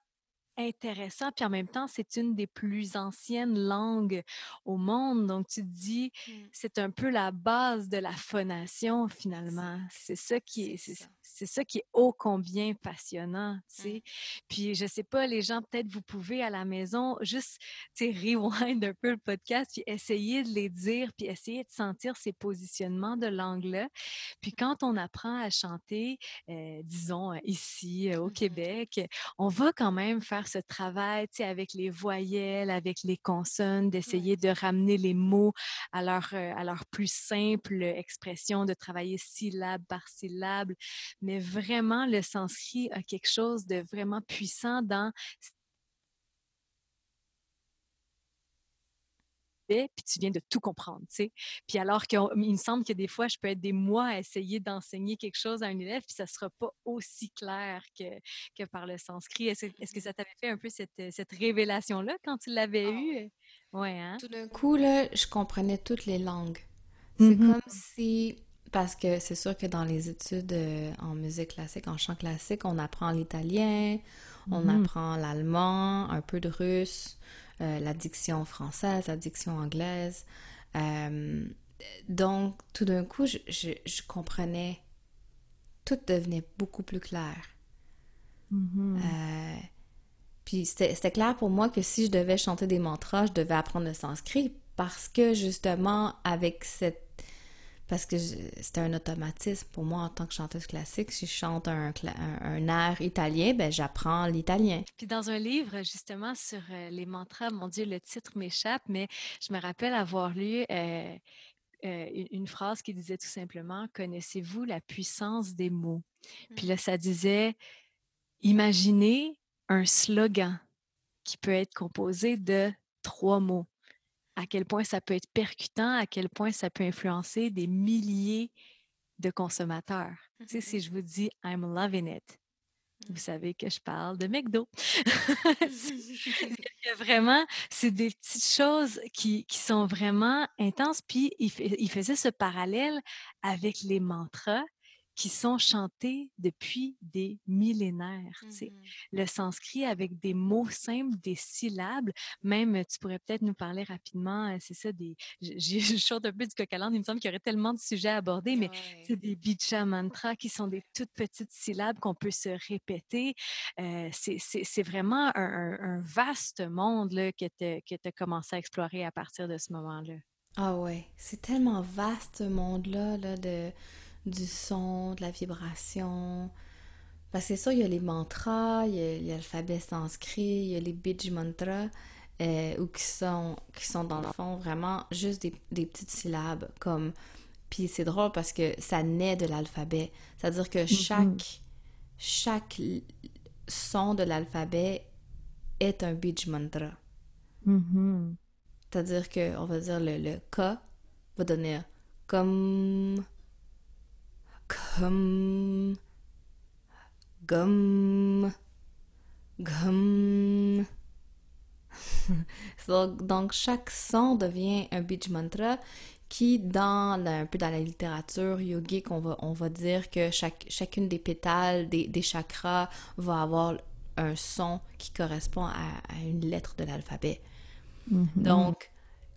intéressant, puis en même temps, c'est une des plus anciennes langues au monde. Donc, tu te dis, mmh. c'est un peu la base de la phonation, finalement. C'est ça qui est, c'est ça qui est ô combien passionnant, tu sais. Mmh. Puis, je sais pas, les gens, peut-être, vous pouvez à la maison juste, tu sais, rewind un peu le podcast, puis essayer de les dire, puis essayer de sentir ces positionnements de langue-là. Puis, quand on apprend à chanter, euh, disons, ici, au mmh Québec, on va quand même faire ce travail avec les voyelles, avec les consonnes, d'essayer de ramener les mots à leur, euh, à leur plus simple expression, de travailler syllabe par syllabe. Mais vraiment, le sanskrit a quelque chose de vraiment puissant dans puis tu viens de tout comprendre, tu sais. Puis alors qu'il me semble que des fois, je peux être des mois à essayer d'enseigner quelque chose à un élève, puis ça ne sera pas aussi clair que, que par le sanskrit. Est-ce, est que ça t'avait fait un peu cette, cette révélation-là quand tu l'avais ah eu? Ouais, hein? Tout d'un coup, là, je comprenais toutes les langues. C'est mm-hmm. comme si... Parce que c'est sûr que dans les études euh, en musique classique, en chant classique, on apprend l'italien, on mm-hmm. apprend l'allemand, un peu de russe, euh, la diction française, la diction anglaise. Euh, donc, tout d'un coup, je, je, comprenais, tout devenait beaucoup plus clair. Mm-hmm. Euh, puis c'était clair pour moi que si je devais chanter des mantras, je devais apprendre le sanskrit parce que justement, avec cette parce que c'était un automatisme pour moi en tant que chanteuse classique. Si je chante un, un, air italien, ben j'apprends l'italien. Puis dans un livre justement sur euh, les mantras, mon Dieu, le titre m'échappe, mais je me rappelle avoir lu euh, euh, une phrase qui disait tout simplement Connaissez-vous la puissance des mots Puis là, ça disait Imaginez un slogan qui peut être composé de trois mots à quel point ça peut être percutant, à quel point ça peut influencer des milliers de consommateurs. Tu sais, si mmh je vous dis I'm loving it, vous mmh. savez que je parle de McDo. <laughs> <laughs> vraiment, c'est des petites choses qui, qui, sont vraiment intenses. Puis, il, il faisait ce parallèle avec les mantras qui sont chantés depuis des millénaires. Mmh Le sanskrit avec des mots simples, des syllabes, même tu pourrais peut-être nous parler rapidement, euh, c'est ça, des, <laughs> je, chante un peu du coq il me semble qu'il y aurait tellement de sujets à aborder, mais c'est des bija mantras qui sont des toutes petites syllabes qu'on peut se répéter. Euh, c'est vraiment un, vaste monde là, que tu as commencé à explorer à partir de ce moment-là. Ah ouais, c'est tellement vaste ce monde-là là, de du son, de la vibration. Parce que c'est ça, il y a les mantras, il y a, l'alphabet sanskrit, il y a les bij mantras, euh, ou qui sont, qui sont dans le fond vraiment juste des, des petites syllabes. comme Puis c'est drôle parce que ça naît de l'alphabet. C'est-à-dire que mm-hmm. chaque, chaque son de l'alphabet est un bij mantra. Mm-hmm. C'est-à-dire que, on va dire, le, le K va donner comme Gum. Gum. <laughs> Gum. Donc, chaque son devient un beach mantra qui, dans un peu dans la littérature yogique, on va, on va dire que chaque, chacune des pétales, des, des, chakras, va avoir un son qui correspond à, une lettre de l'alphabet. Mhm. Donc,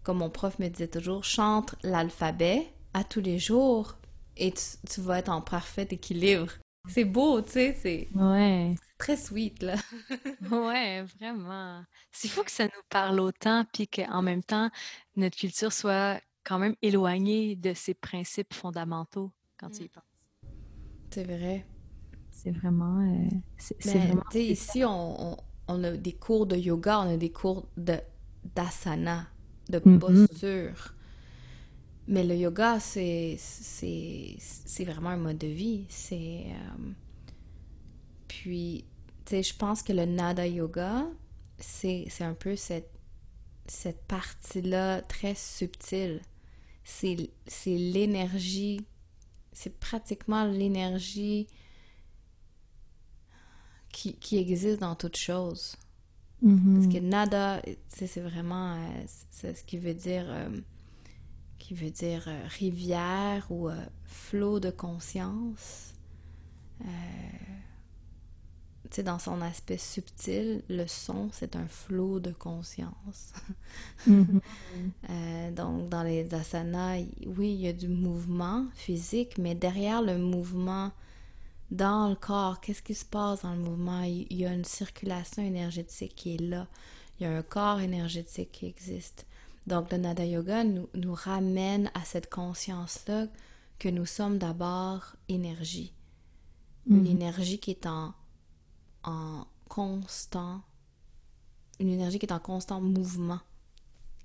comme mon prof me disait toujours, chante l'alphabet à tous les jours et tu, vas être en parfait équilibre. C'est beau, tu sais, c'est ouais. très sweet, là. <laughs> ouais, vraiment. C'est fou que ça nous parle autant, puis qu'en même temps, notre culture soit quand même éloignée de ces principes fondamentaux quand tu y mm. penses. C'est vrai. C'est vraiment... Euh, c'est vraiment... ici, on, on, a des cours de yoga, on a des cours d'asana, de mm-hmm. posture. Mais le yoga, c'est, vraiment un mode de vie. C'est. Euh, puis, tu sais, je pense que le nada yoga, c'est, un peu cette, cette partie-là très subtile. C'est, l'énergie. C'est pratiquement l'énergie qui, qui existe dans toute chose. Mm-hmm. Parce que nada, c'est vraiment euh, c'est ce qui veut dire euh, qui veut dire euh, rivière ou flot de conscience. tu sais, dans son aspect subtil, le son, c'est un flot de conscience. Mm-hmm. <laughs> donc, dans les asanas, oui, il y a du mouvement physique, mais derrière le mouvement dans le corps, qu'est-ce qui se passe dans le mouvement? Il y a une circulation énergétique qui est là. Il y a un corps énergétique qui existe. Donc, le Nada Yoga nous, nous ramène à cette conscience-là que nous sommes d'abord énergie. Une mhm. énergie qui est en, en constant, une énergie qui est en constant mouvement,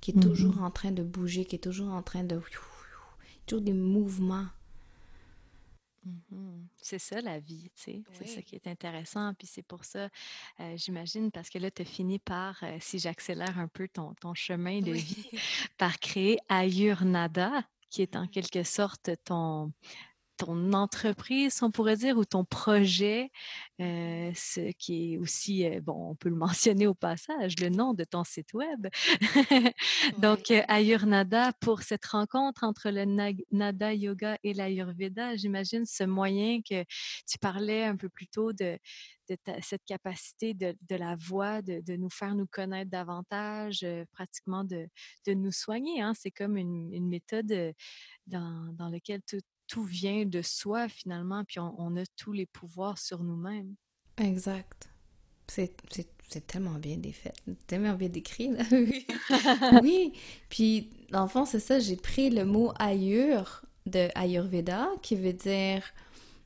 qui est toujours mhm. en train de bouger, qui est toujours en train de... toujours des mouvements Mmh c'est ça la vie, tu sais. C'est ça qui est intéressant. Puis c'est pour ça, euh, j'imagine, parce que là, tu as fini par, euh, si j'accélère un peu ton, ton chemin de vie, par créer Ayurnada, qui est en quelque sorte ton, ton entreprise, on pourrait dire, ou ton projet, euh, ce qui est aussi, euh, bon, on peut le <laughs> mentionner au passage, le nom de ton site web. <laughs> Donc, euh, Ayurveda, pour cette rencontre entre le Nada Yoga et l'Ayurveda, j'imagine ce moyen que tu parlais un peu plus tôt de, de cette capacité de, de la voix, de, de, nous faire nous connaître davantage, pratiquement de, de nous soigner. Hein? C'est comme une, une méthode dans, dans laquelle tout, tout vient de soi finalement, puis on, a tous les pouvoirs sur nous-mêmes. Exact. C'est tellement bien défait, tellement bien décrit. Là. <laughs> oui, puis dans le fond, c'est ça, j'ai pris le mot Ayur de Ayurveda qui veut dire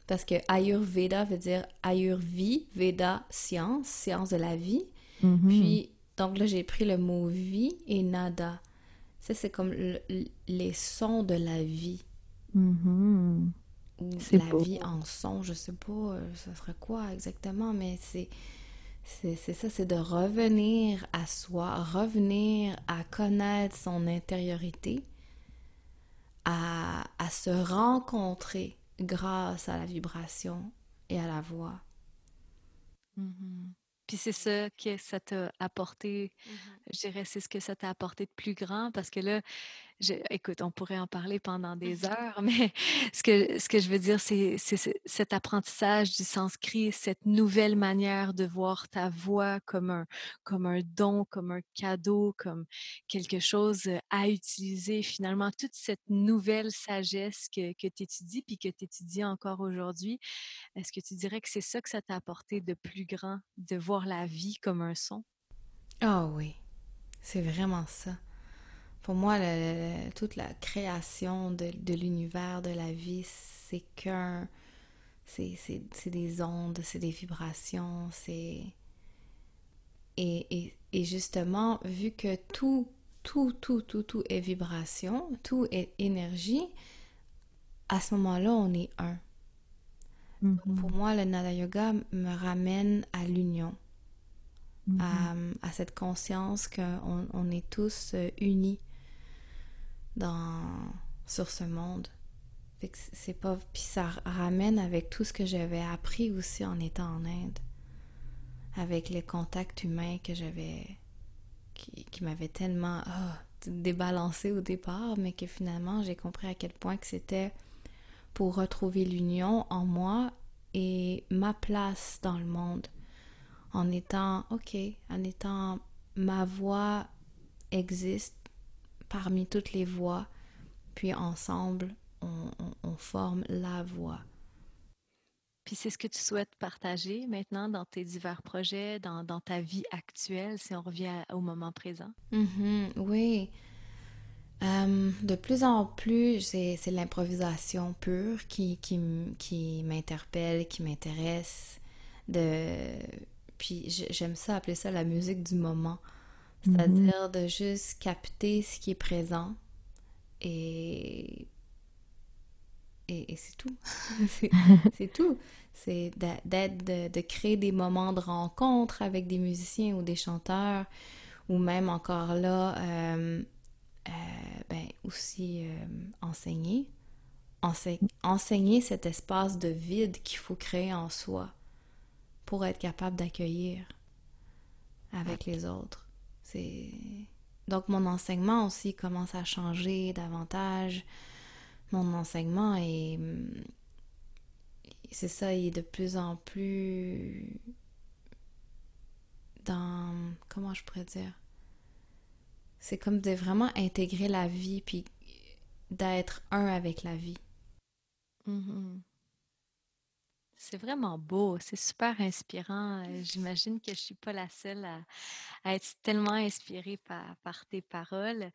parce que Ayurveda veut dire Ayurvi, Veda, science, science de la vie. Mm-hmm. Puis, donc là, j'ai pris le mot vie et nada. Ça, c'est comme les sons de la vie. Mm-hmm. Ou la vie en son, je sais pas, euh, ça serait quoi exactement, mais c'est c'est ça, c'est de revenir à soi, revenir à connaître son intériorité, à, à se rencontrer grâce à la vibration et à la voix. Mm-hmm. Puis c'est ça que ça t'a apporté, mm-hmm. je dirais, c'est ce que ça t'a apporté de plus grand, parce que là, écoute, on pourrait en parler pendant des mmh heures, mais <laughs> ce que, ce que je veux dire, c'est cet apprentissage du sanskrit, cette nouvelle manière de voir ta voix comme un, comme un don, comme un cadeau, comme quelque chose à utiliser. Finalement, toute cette nouvelle sagesse que, que tu étudies, puis que tu étudies encore aujourd'hui, est-ce que tu dirais que c'est ça que ça t'a apporté de plus grand, de voir la vie comme un son? Ah oui, c'est vraiment ça. Pour moi, toute la création de, l'univers, de la vie, c'est qu'un. C'est des ondes, c'est des vibrations, c'est. Et, justement, vu que tout, tout, tout, tout, tout est vibration, tout est énergie, à ce moment-là, on est un. Mm-hmm. Pour moi, le Nada Yoga me ramène à l'union, à, mm-hmm. à, cette conscience qu'on on est tous euh, unis sur ce monde. c'est pas. Puis ça ramène avec tout ce que j'avais appris aussi en étant en Inde. Avec les contacts humains que j'avais. qui, qui m'avaient tellement ah, débalancé au départ, mais que finalement j'ai compris à quel point que c'était pour retrouver l'union en moi et ma place dans le monde. En étant, ok, en étant ma voix existe parmi toutes les voix, puis ensemble, on, forme la voix. Puis c'est ce que tu souhaites partager maintenant dans tes divers projets, dans, ta vie actuelle, si on revient au moment présent? Mm-hmm, oui. Euh, de plus en plus, c'est l'improvisation pure qui, qui, qui m'interpelle, qui m'intéresse. De... Puis j'aime ça, appeler ça la musique du moment. C'est-à-dire de juste capter ce qui est présent et, et, <laughs> <laughs> c'est tout. c'est tout. C'est d'être, de, de, créer des moments de rencontre avec des musiciens ou des chanteurs, ou même encore là, euh, euh, ben aussi euh, enseigner. enseigner cet espace de vide qu'il faut créer en soi pour être capable d'accueillir avec les autres. C'est donc mon enseignement aussi commence à changer davantage. Mon enseignement est c'est ça, il est de plus en plus dans comment je pourrais dire? C'est comme de vraiment intégrer la vie puis d'être un avec la vie. Mm-hmm. C'est vraiment beau, c'est super inspirant. J'imagine que je suis pas la seule à, être tellement inspirée par, par tes paroles.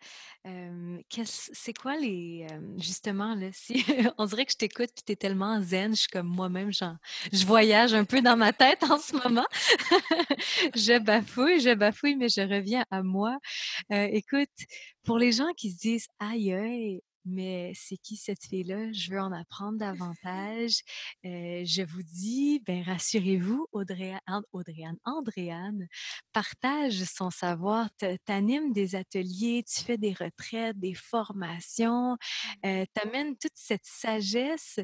c'est quoi les justement là si <laughs> on dirait que je t'écoute puis tu es tellement zen, je suis comme moi-même je voyage un peu dans ma tête en ce moment. <laughs> je bafouille, je bafouille mais je reviens à moi. Euh, écoute, pour les gens qui se disent aïe aïe mais c'est qui cette fille-là? Je veux en apprendre <laughs> davantage. je vous dis, ben rassurez-vous, Audrey, Audrey-Anne, Andréane partage son savoir, t'animes des ateliers, tu fais des retraites, des formations, euh, t'amènes toute cette sagesse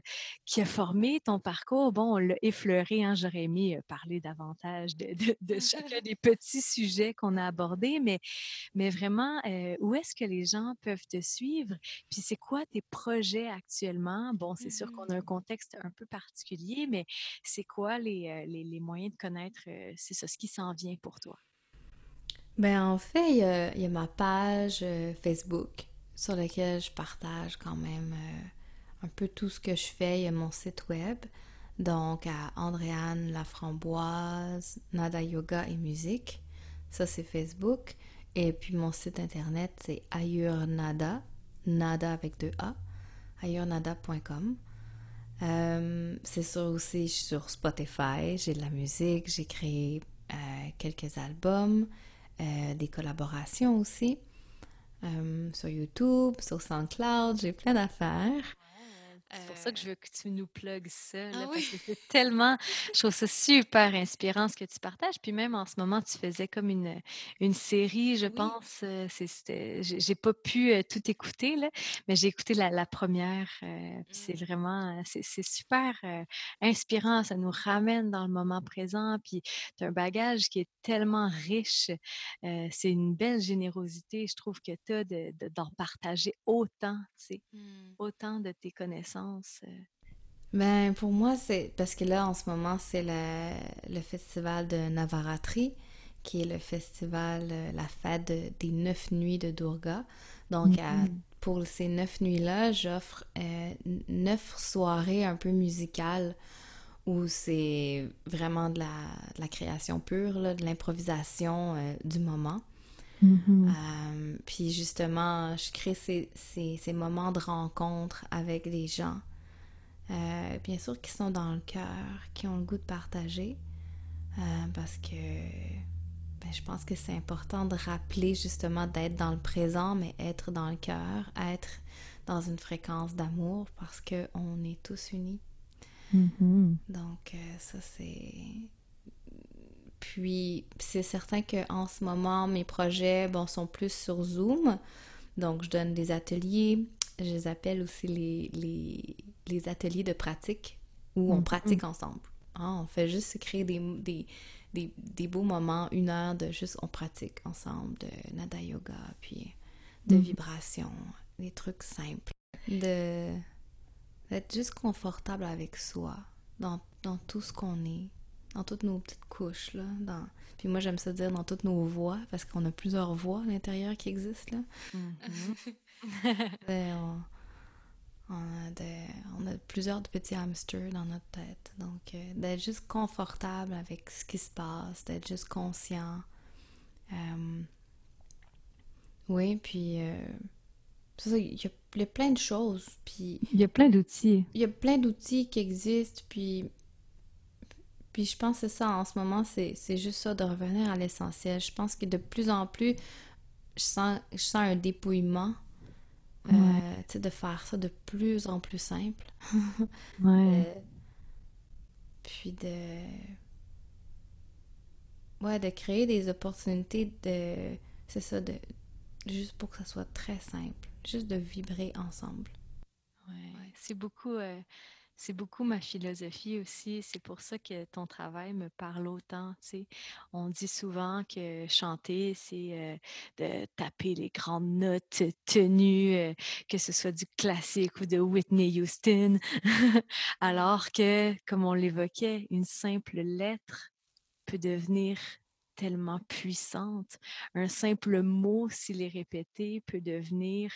qui a formé ton parcours. Bon, on l'a effleuré, hein, j'aurais aimé parler davantage de, de, chacun <laughs> des petits sujets qu'on a abordés, mais, mais vraiment, où est-ce que les gens peuvent te suivre? Puis c'est quoi tes projets actuellement? Bon, c'est sûr qu'on a un mmh. contexte un peu particulier, mais c'est quoi les, les, moyens de connaître, c'est ça, ce qui s'en vient pour toi? Ben en fait, il y, a, ma page Facebook sur laquelle je partage quand même un peu tout ce que je fais. Il y a mon site web, donc à Andréane Laframboise, Nada Yoga et Musique. Ça, c'est Facebook. Et puis mon site internet, c'est Ayurnada, nada avec deux A, ailleurs-nada.com. Euh, c'est sûr aussi, sur Spotify, j'ai de la musique, j'ai créé euh, quelques albums, euh, des collaborations aussi. sur YouTube, sur SoundCloud, j'ai plein d'affaires. C'est pour ça que je veux que tu nous plugues ça, ah parce que c'est tellement, je trouve ça super inspirant ce que tu partages. Puis même en ce moment, tu faisais comme une, une série, je pense. Euh, c'est, j'ai pas pu euh, tout écouter, là, mais j'ai écouté la, première. Euh, c'est mmh. vraiment, c'est, super inspirant. Ça nous ramène dans le moment présent. Puis tu as un bagage qui est tellement riche. c'est une belle générosité, je trouve, que tu as de, d'en partager autant, tu sais, mmh. autant de tes connaissances euh? Ben, pour moi, c'est parce que là, en ce moment, c'est le, festival de Navaratri, qui est le festival, euh, la fête des neuf nuits de Durga. Donc, mm-hmm. pour ces neuf nuits-là, j'offre euh, neuf soirées un peu musicales où c'est vraiment de la, création pure, de l'improvisation du moment. Mm-hmm. Euh, puis justement, je crée ces, ces, moments de rencontre avec des gens, euh, bien sûr, qui sont dans le cœur, qui ont le goût de partager, euh, parce que ben, je pense que c'est important de rappeler justement d'être dans le présent, mais être dans le cœur, être dans une fréquence d'amour, parce qu'on est tous unis. Mm-hmm. Donc, ça, c'est puis, c'est certain qu'en ce moment, mes projets bon, sont plus sur Zoom. Donc, je donne des ateliers. Je les appelle aussi les, les, les ateliers de pratique où on mm-hmm. pratique ensemble. Hein, on fait juste créer des, des, des, des, beaux moments, une heure de juste on pratique ensemble de nada yoga, puis de mm-hmm. vibration, des trucs simples. De d'être juste confortable avec soi dans, dans tout ce qu'on est dans toutes nos petites couches, là. Dans... Puis moi, j'aime ça dire dans toutes nos voix, parce qu'on a plusieurs voix à l'intérieur qui existent, là. Mm-hmm. <laughs> on, on, a plusieurs petits hamsters dans notre tête. Donc, euh, d'être juste confortable avec ce qui se passe, d'être juste conscient. Euh, oui, puis... Euh, il y, y, a plein de choses, puis... Il y a plein d'outils. Il y a plein d'outils qui existent, puis puis je pense que c'est ça en ce moment, c'est juste ça, de revenir à l'essentiel. Je pense que de plus en plus, je sens, je sens un dépouillement. Euh, tu sais, de faire ça de plus en plus simple. <laughs> ouais. Euh, puis de. Ouais, de créer des opportunités de. C'est ça, de. Juste pour que ça soit très simple. Juste de vibrer ensemble. Ouais. ouais. C'est beaucoup. Euh, c'est beaucoup ma philosophie aussi. C'est pour ça que ton travail me parle autant. Tu sais. On dit souvent que chanter, c'est euh, de taper les grandes notes tenues, euh, que ce soit du classique ou de Whitney Houston. <laughs> Alors que, comme on l'évoquait, une simple lettre peut devenir tellement puissante. Un simple mot, s'il est répété, peut devenir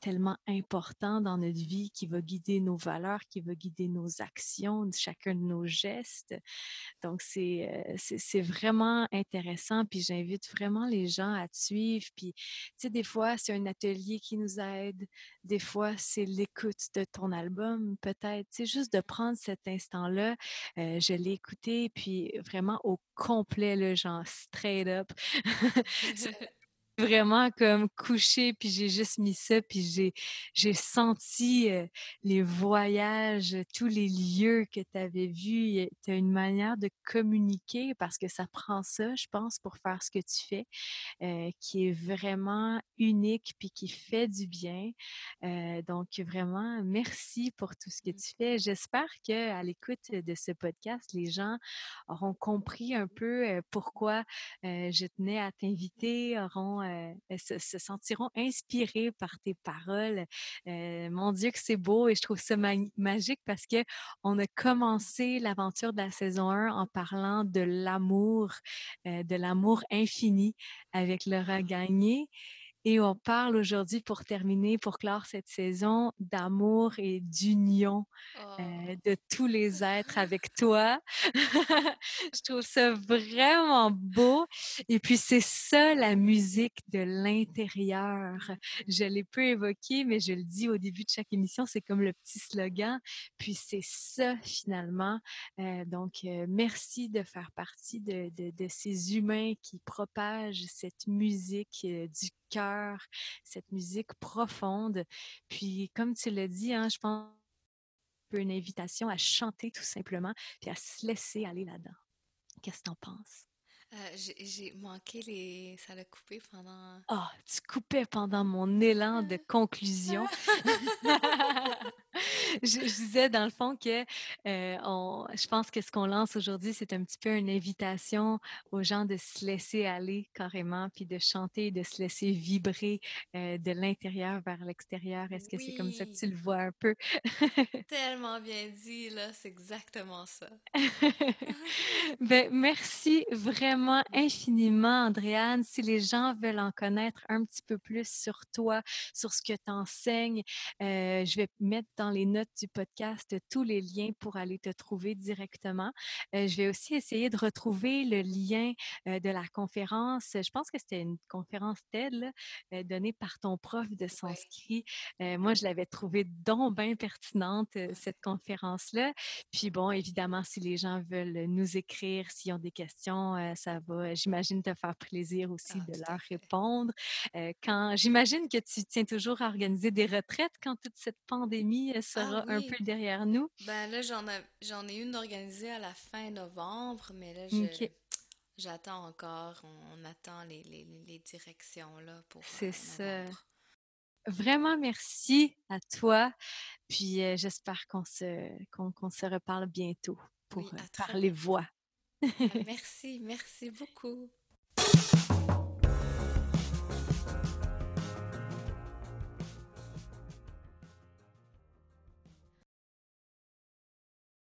tellement important dans notre vie qui va guider nos valeurs, qui va guider nos actions, chacun de nos gestes. Donc, c'est, euh, c'est, vraiment intéressant. Puis, j'invite vraiment les gens à te suivre. Puis, tu sais, des fois, c'est un atelier qui nous aide. Des fois, c'est l'écoute de ton album, peut-être. C'est juste de prendre cet instant-là. Euh, je l'ai écouté, puis vraiment au complet, le genre straight up. <laughs> <laughs> vraiment comme couché, puis j'ai juste mis ça, puis j'ai, j'ai senti les voyages, tous les lieux que tu avais vus. Tu as une manière de communiquer parce que ça prend ça, je pense, pour faire ce que tu fais, qui est vraiment unique, puis qui fait du bien. donc, vraiment, merci pour tout ce que tu fais. J'espère qu'à l'écoute de ce podcast, les gens auront compris un peu pourquoi je tenais à t'inviter, auront euh, se, sentiront inspirés par tes paroles. Euh, mon Dieu que c'est beau et je trouve ça magique parce que on a commencé l'aventure de la saison 1 en parlant de l'amour, euh, de l'amour infini avec Laura Gagné. Et on parle aujourd'hui, pour terminer, pour clore cette saison, d'amour et d'union euh, oh. de tous les êtres avec toi. <laughs> je trouve ça vraiment beau. Et puis, c'est ça la musique de l'intérieur. Je l'ai peu évoqué, mais je le dis au début de chaque émission, c'est comme le petit slogan. Puis, c'est ça, finalement. Euh, donc, euh, merci de faire partie de, de, de, ces humains qui propagent cette musique du cœur, cette musique profonde. Puis, comme tu l'as dit, hein, je pense une invitation à chanter tout simplement, puis à se laisser aller là-dedans. Qu'est-ce que tu en penses? Euh, j'ai manqué les. Ça l'a coupé pendant. Ah, tu coupais pendant mon élan de <laughs> conclusion. <laughs> <laughs> je, disais dans le fond que euh, on, je pense que ce qu'on lance aujourd'hui, c'est un petit peu une invitation aux gens de se laisser aller carrément, puis de chanter, de se laisser vibrer euh, de l'intérieur vers l'extérieur. Est-ce que c'est comme ça que tu le vois un peu? Tellement bien dit, là, c'est exactement ça. <laughs> ben, merci vraiment infiniment, Andréane. Si les gens veulent en connaître un petit peu plus sur toi, sur ce que tu enseignes, euh, je vais mettre dans les notes du podcast tous les liens pour aller te trouver directement. Euh, je vais aussi essayer de retrouver le lien euh, de la conférence. Je pense que c'était une conférence TED donnée par ton prof de sanskrit. moi, je l'avais trouvée donc bien pertinente, cette conférence-là. Puis bon, évidemment, si les gens veulent nous écrire, s'ils ont des questions, ça va, j'imagine, te faire plaisir aussi ah, de leur répondre. Euh, quand j'imagine que tu tiens toujours à organiser des retraites quand toute cette pandémie euh, ah sera un peu derrière nous. Ben là, j'en, j'en ai une organisée à la fin novembre, mais là, j'attends encore. On, attend les, les, les, directions là pour. C'est ça. Vraiment merci à toi. Puis euh, j'espère qu'on se, qu'on, se reparle bientôt pour parler voix. Ah, <laughs> merci, merci beaucoup.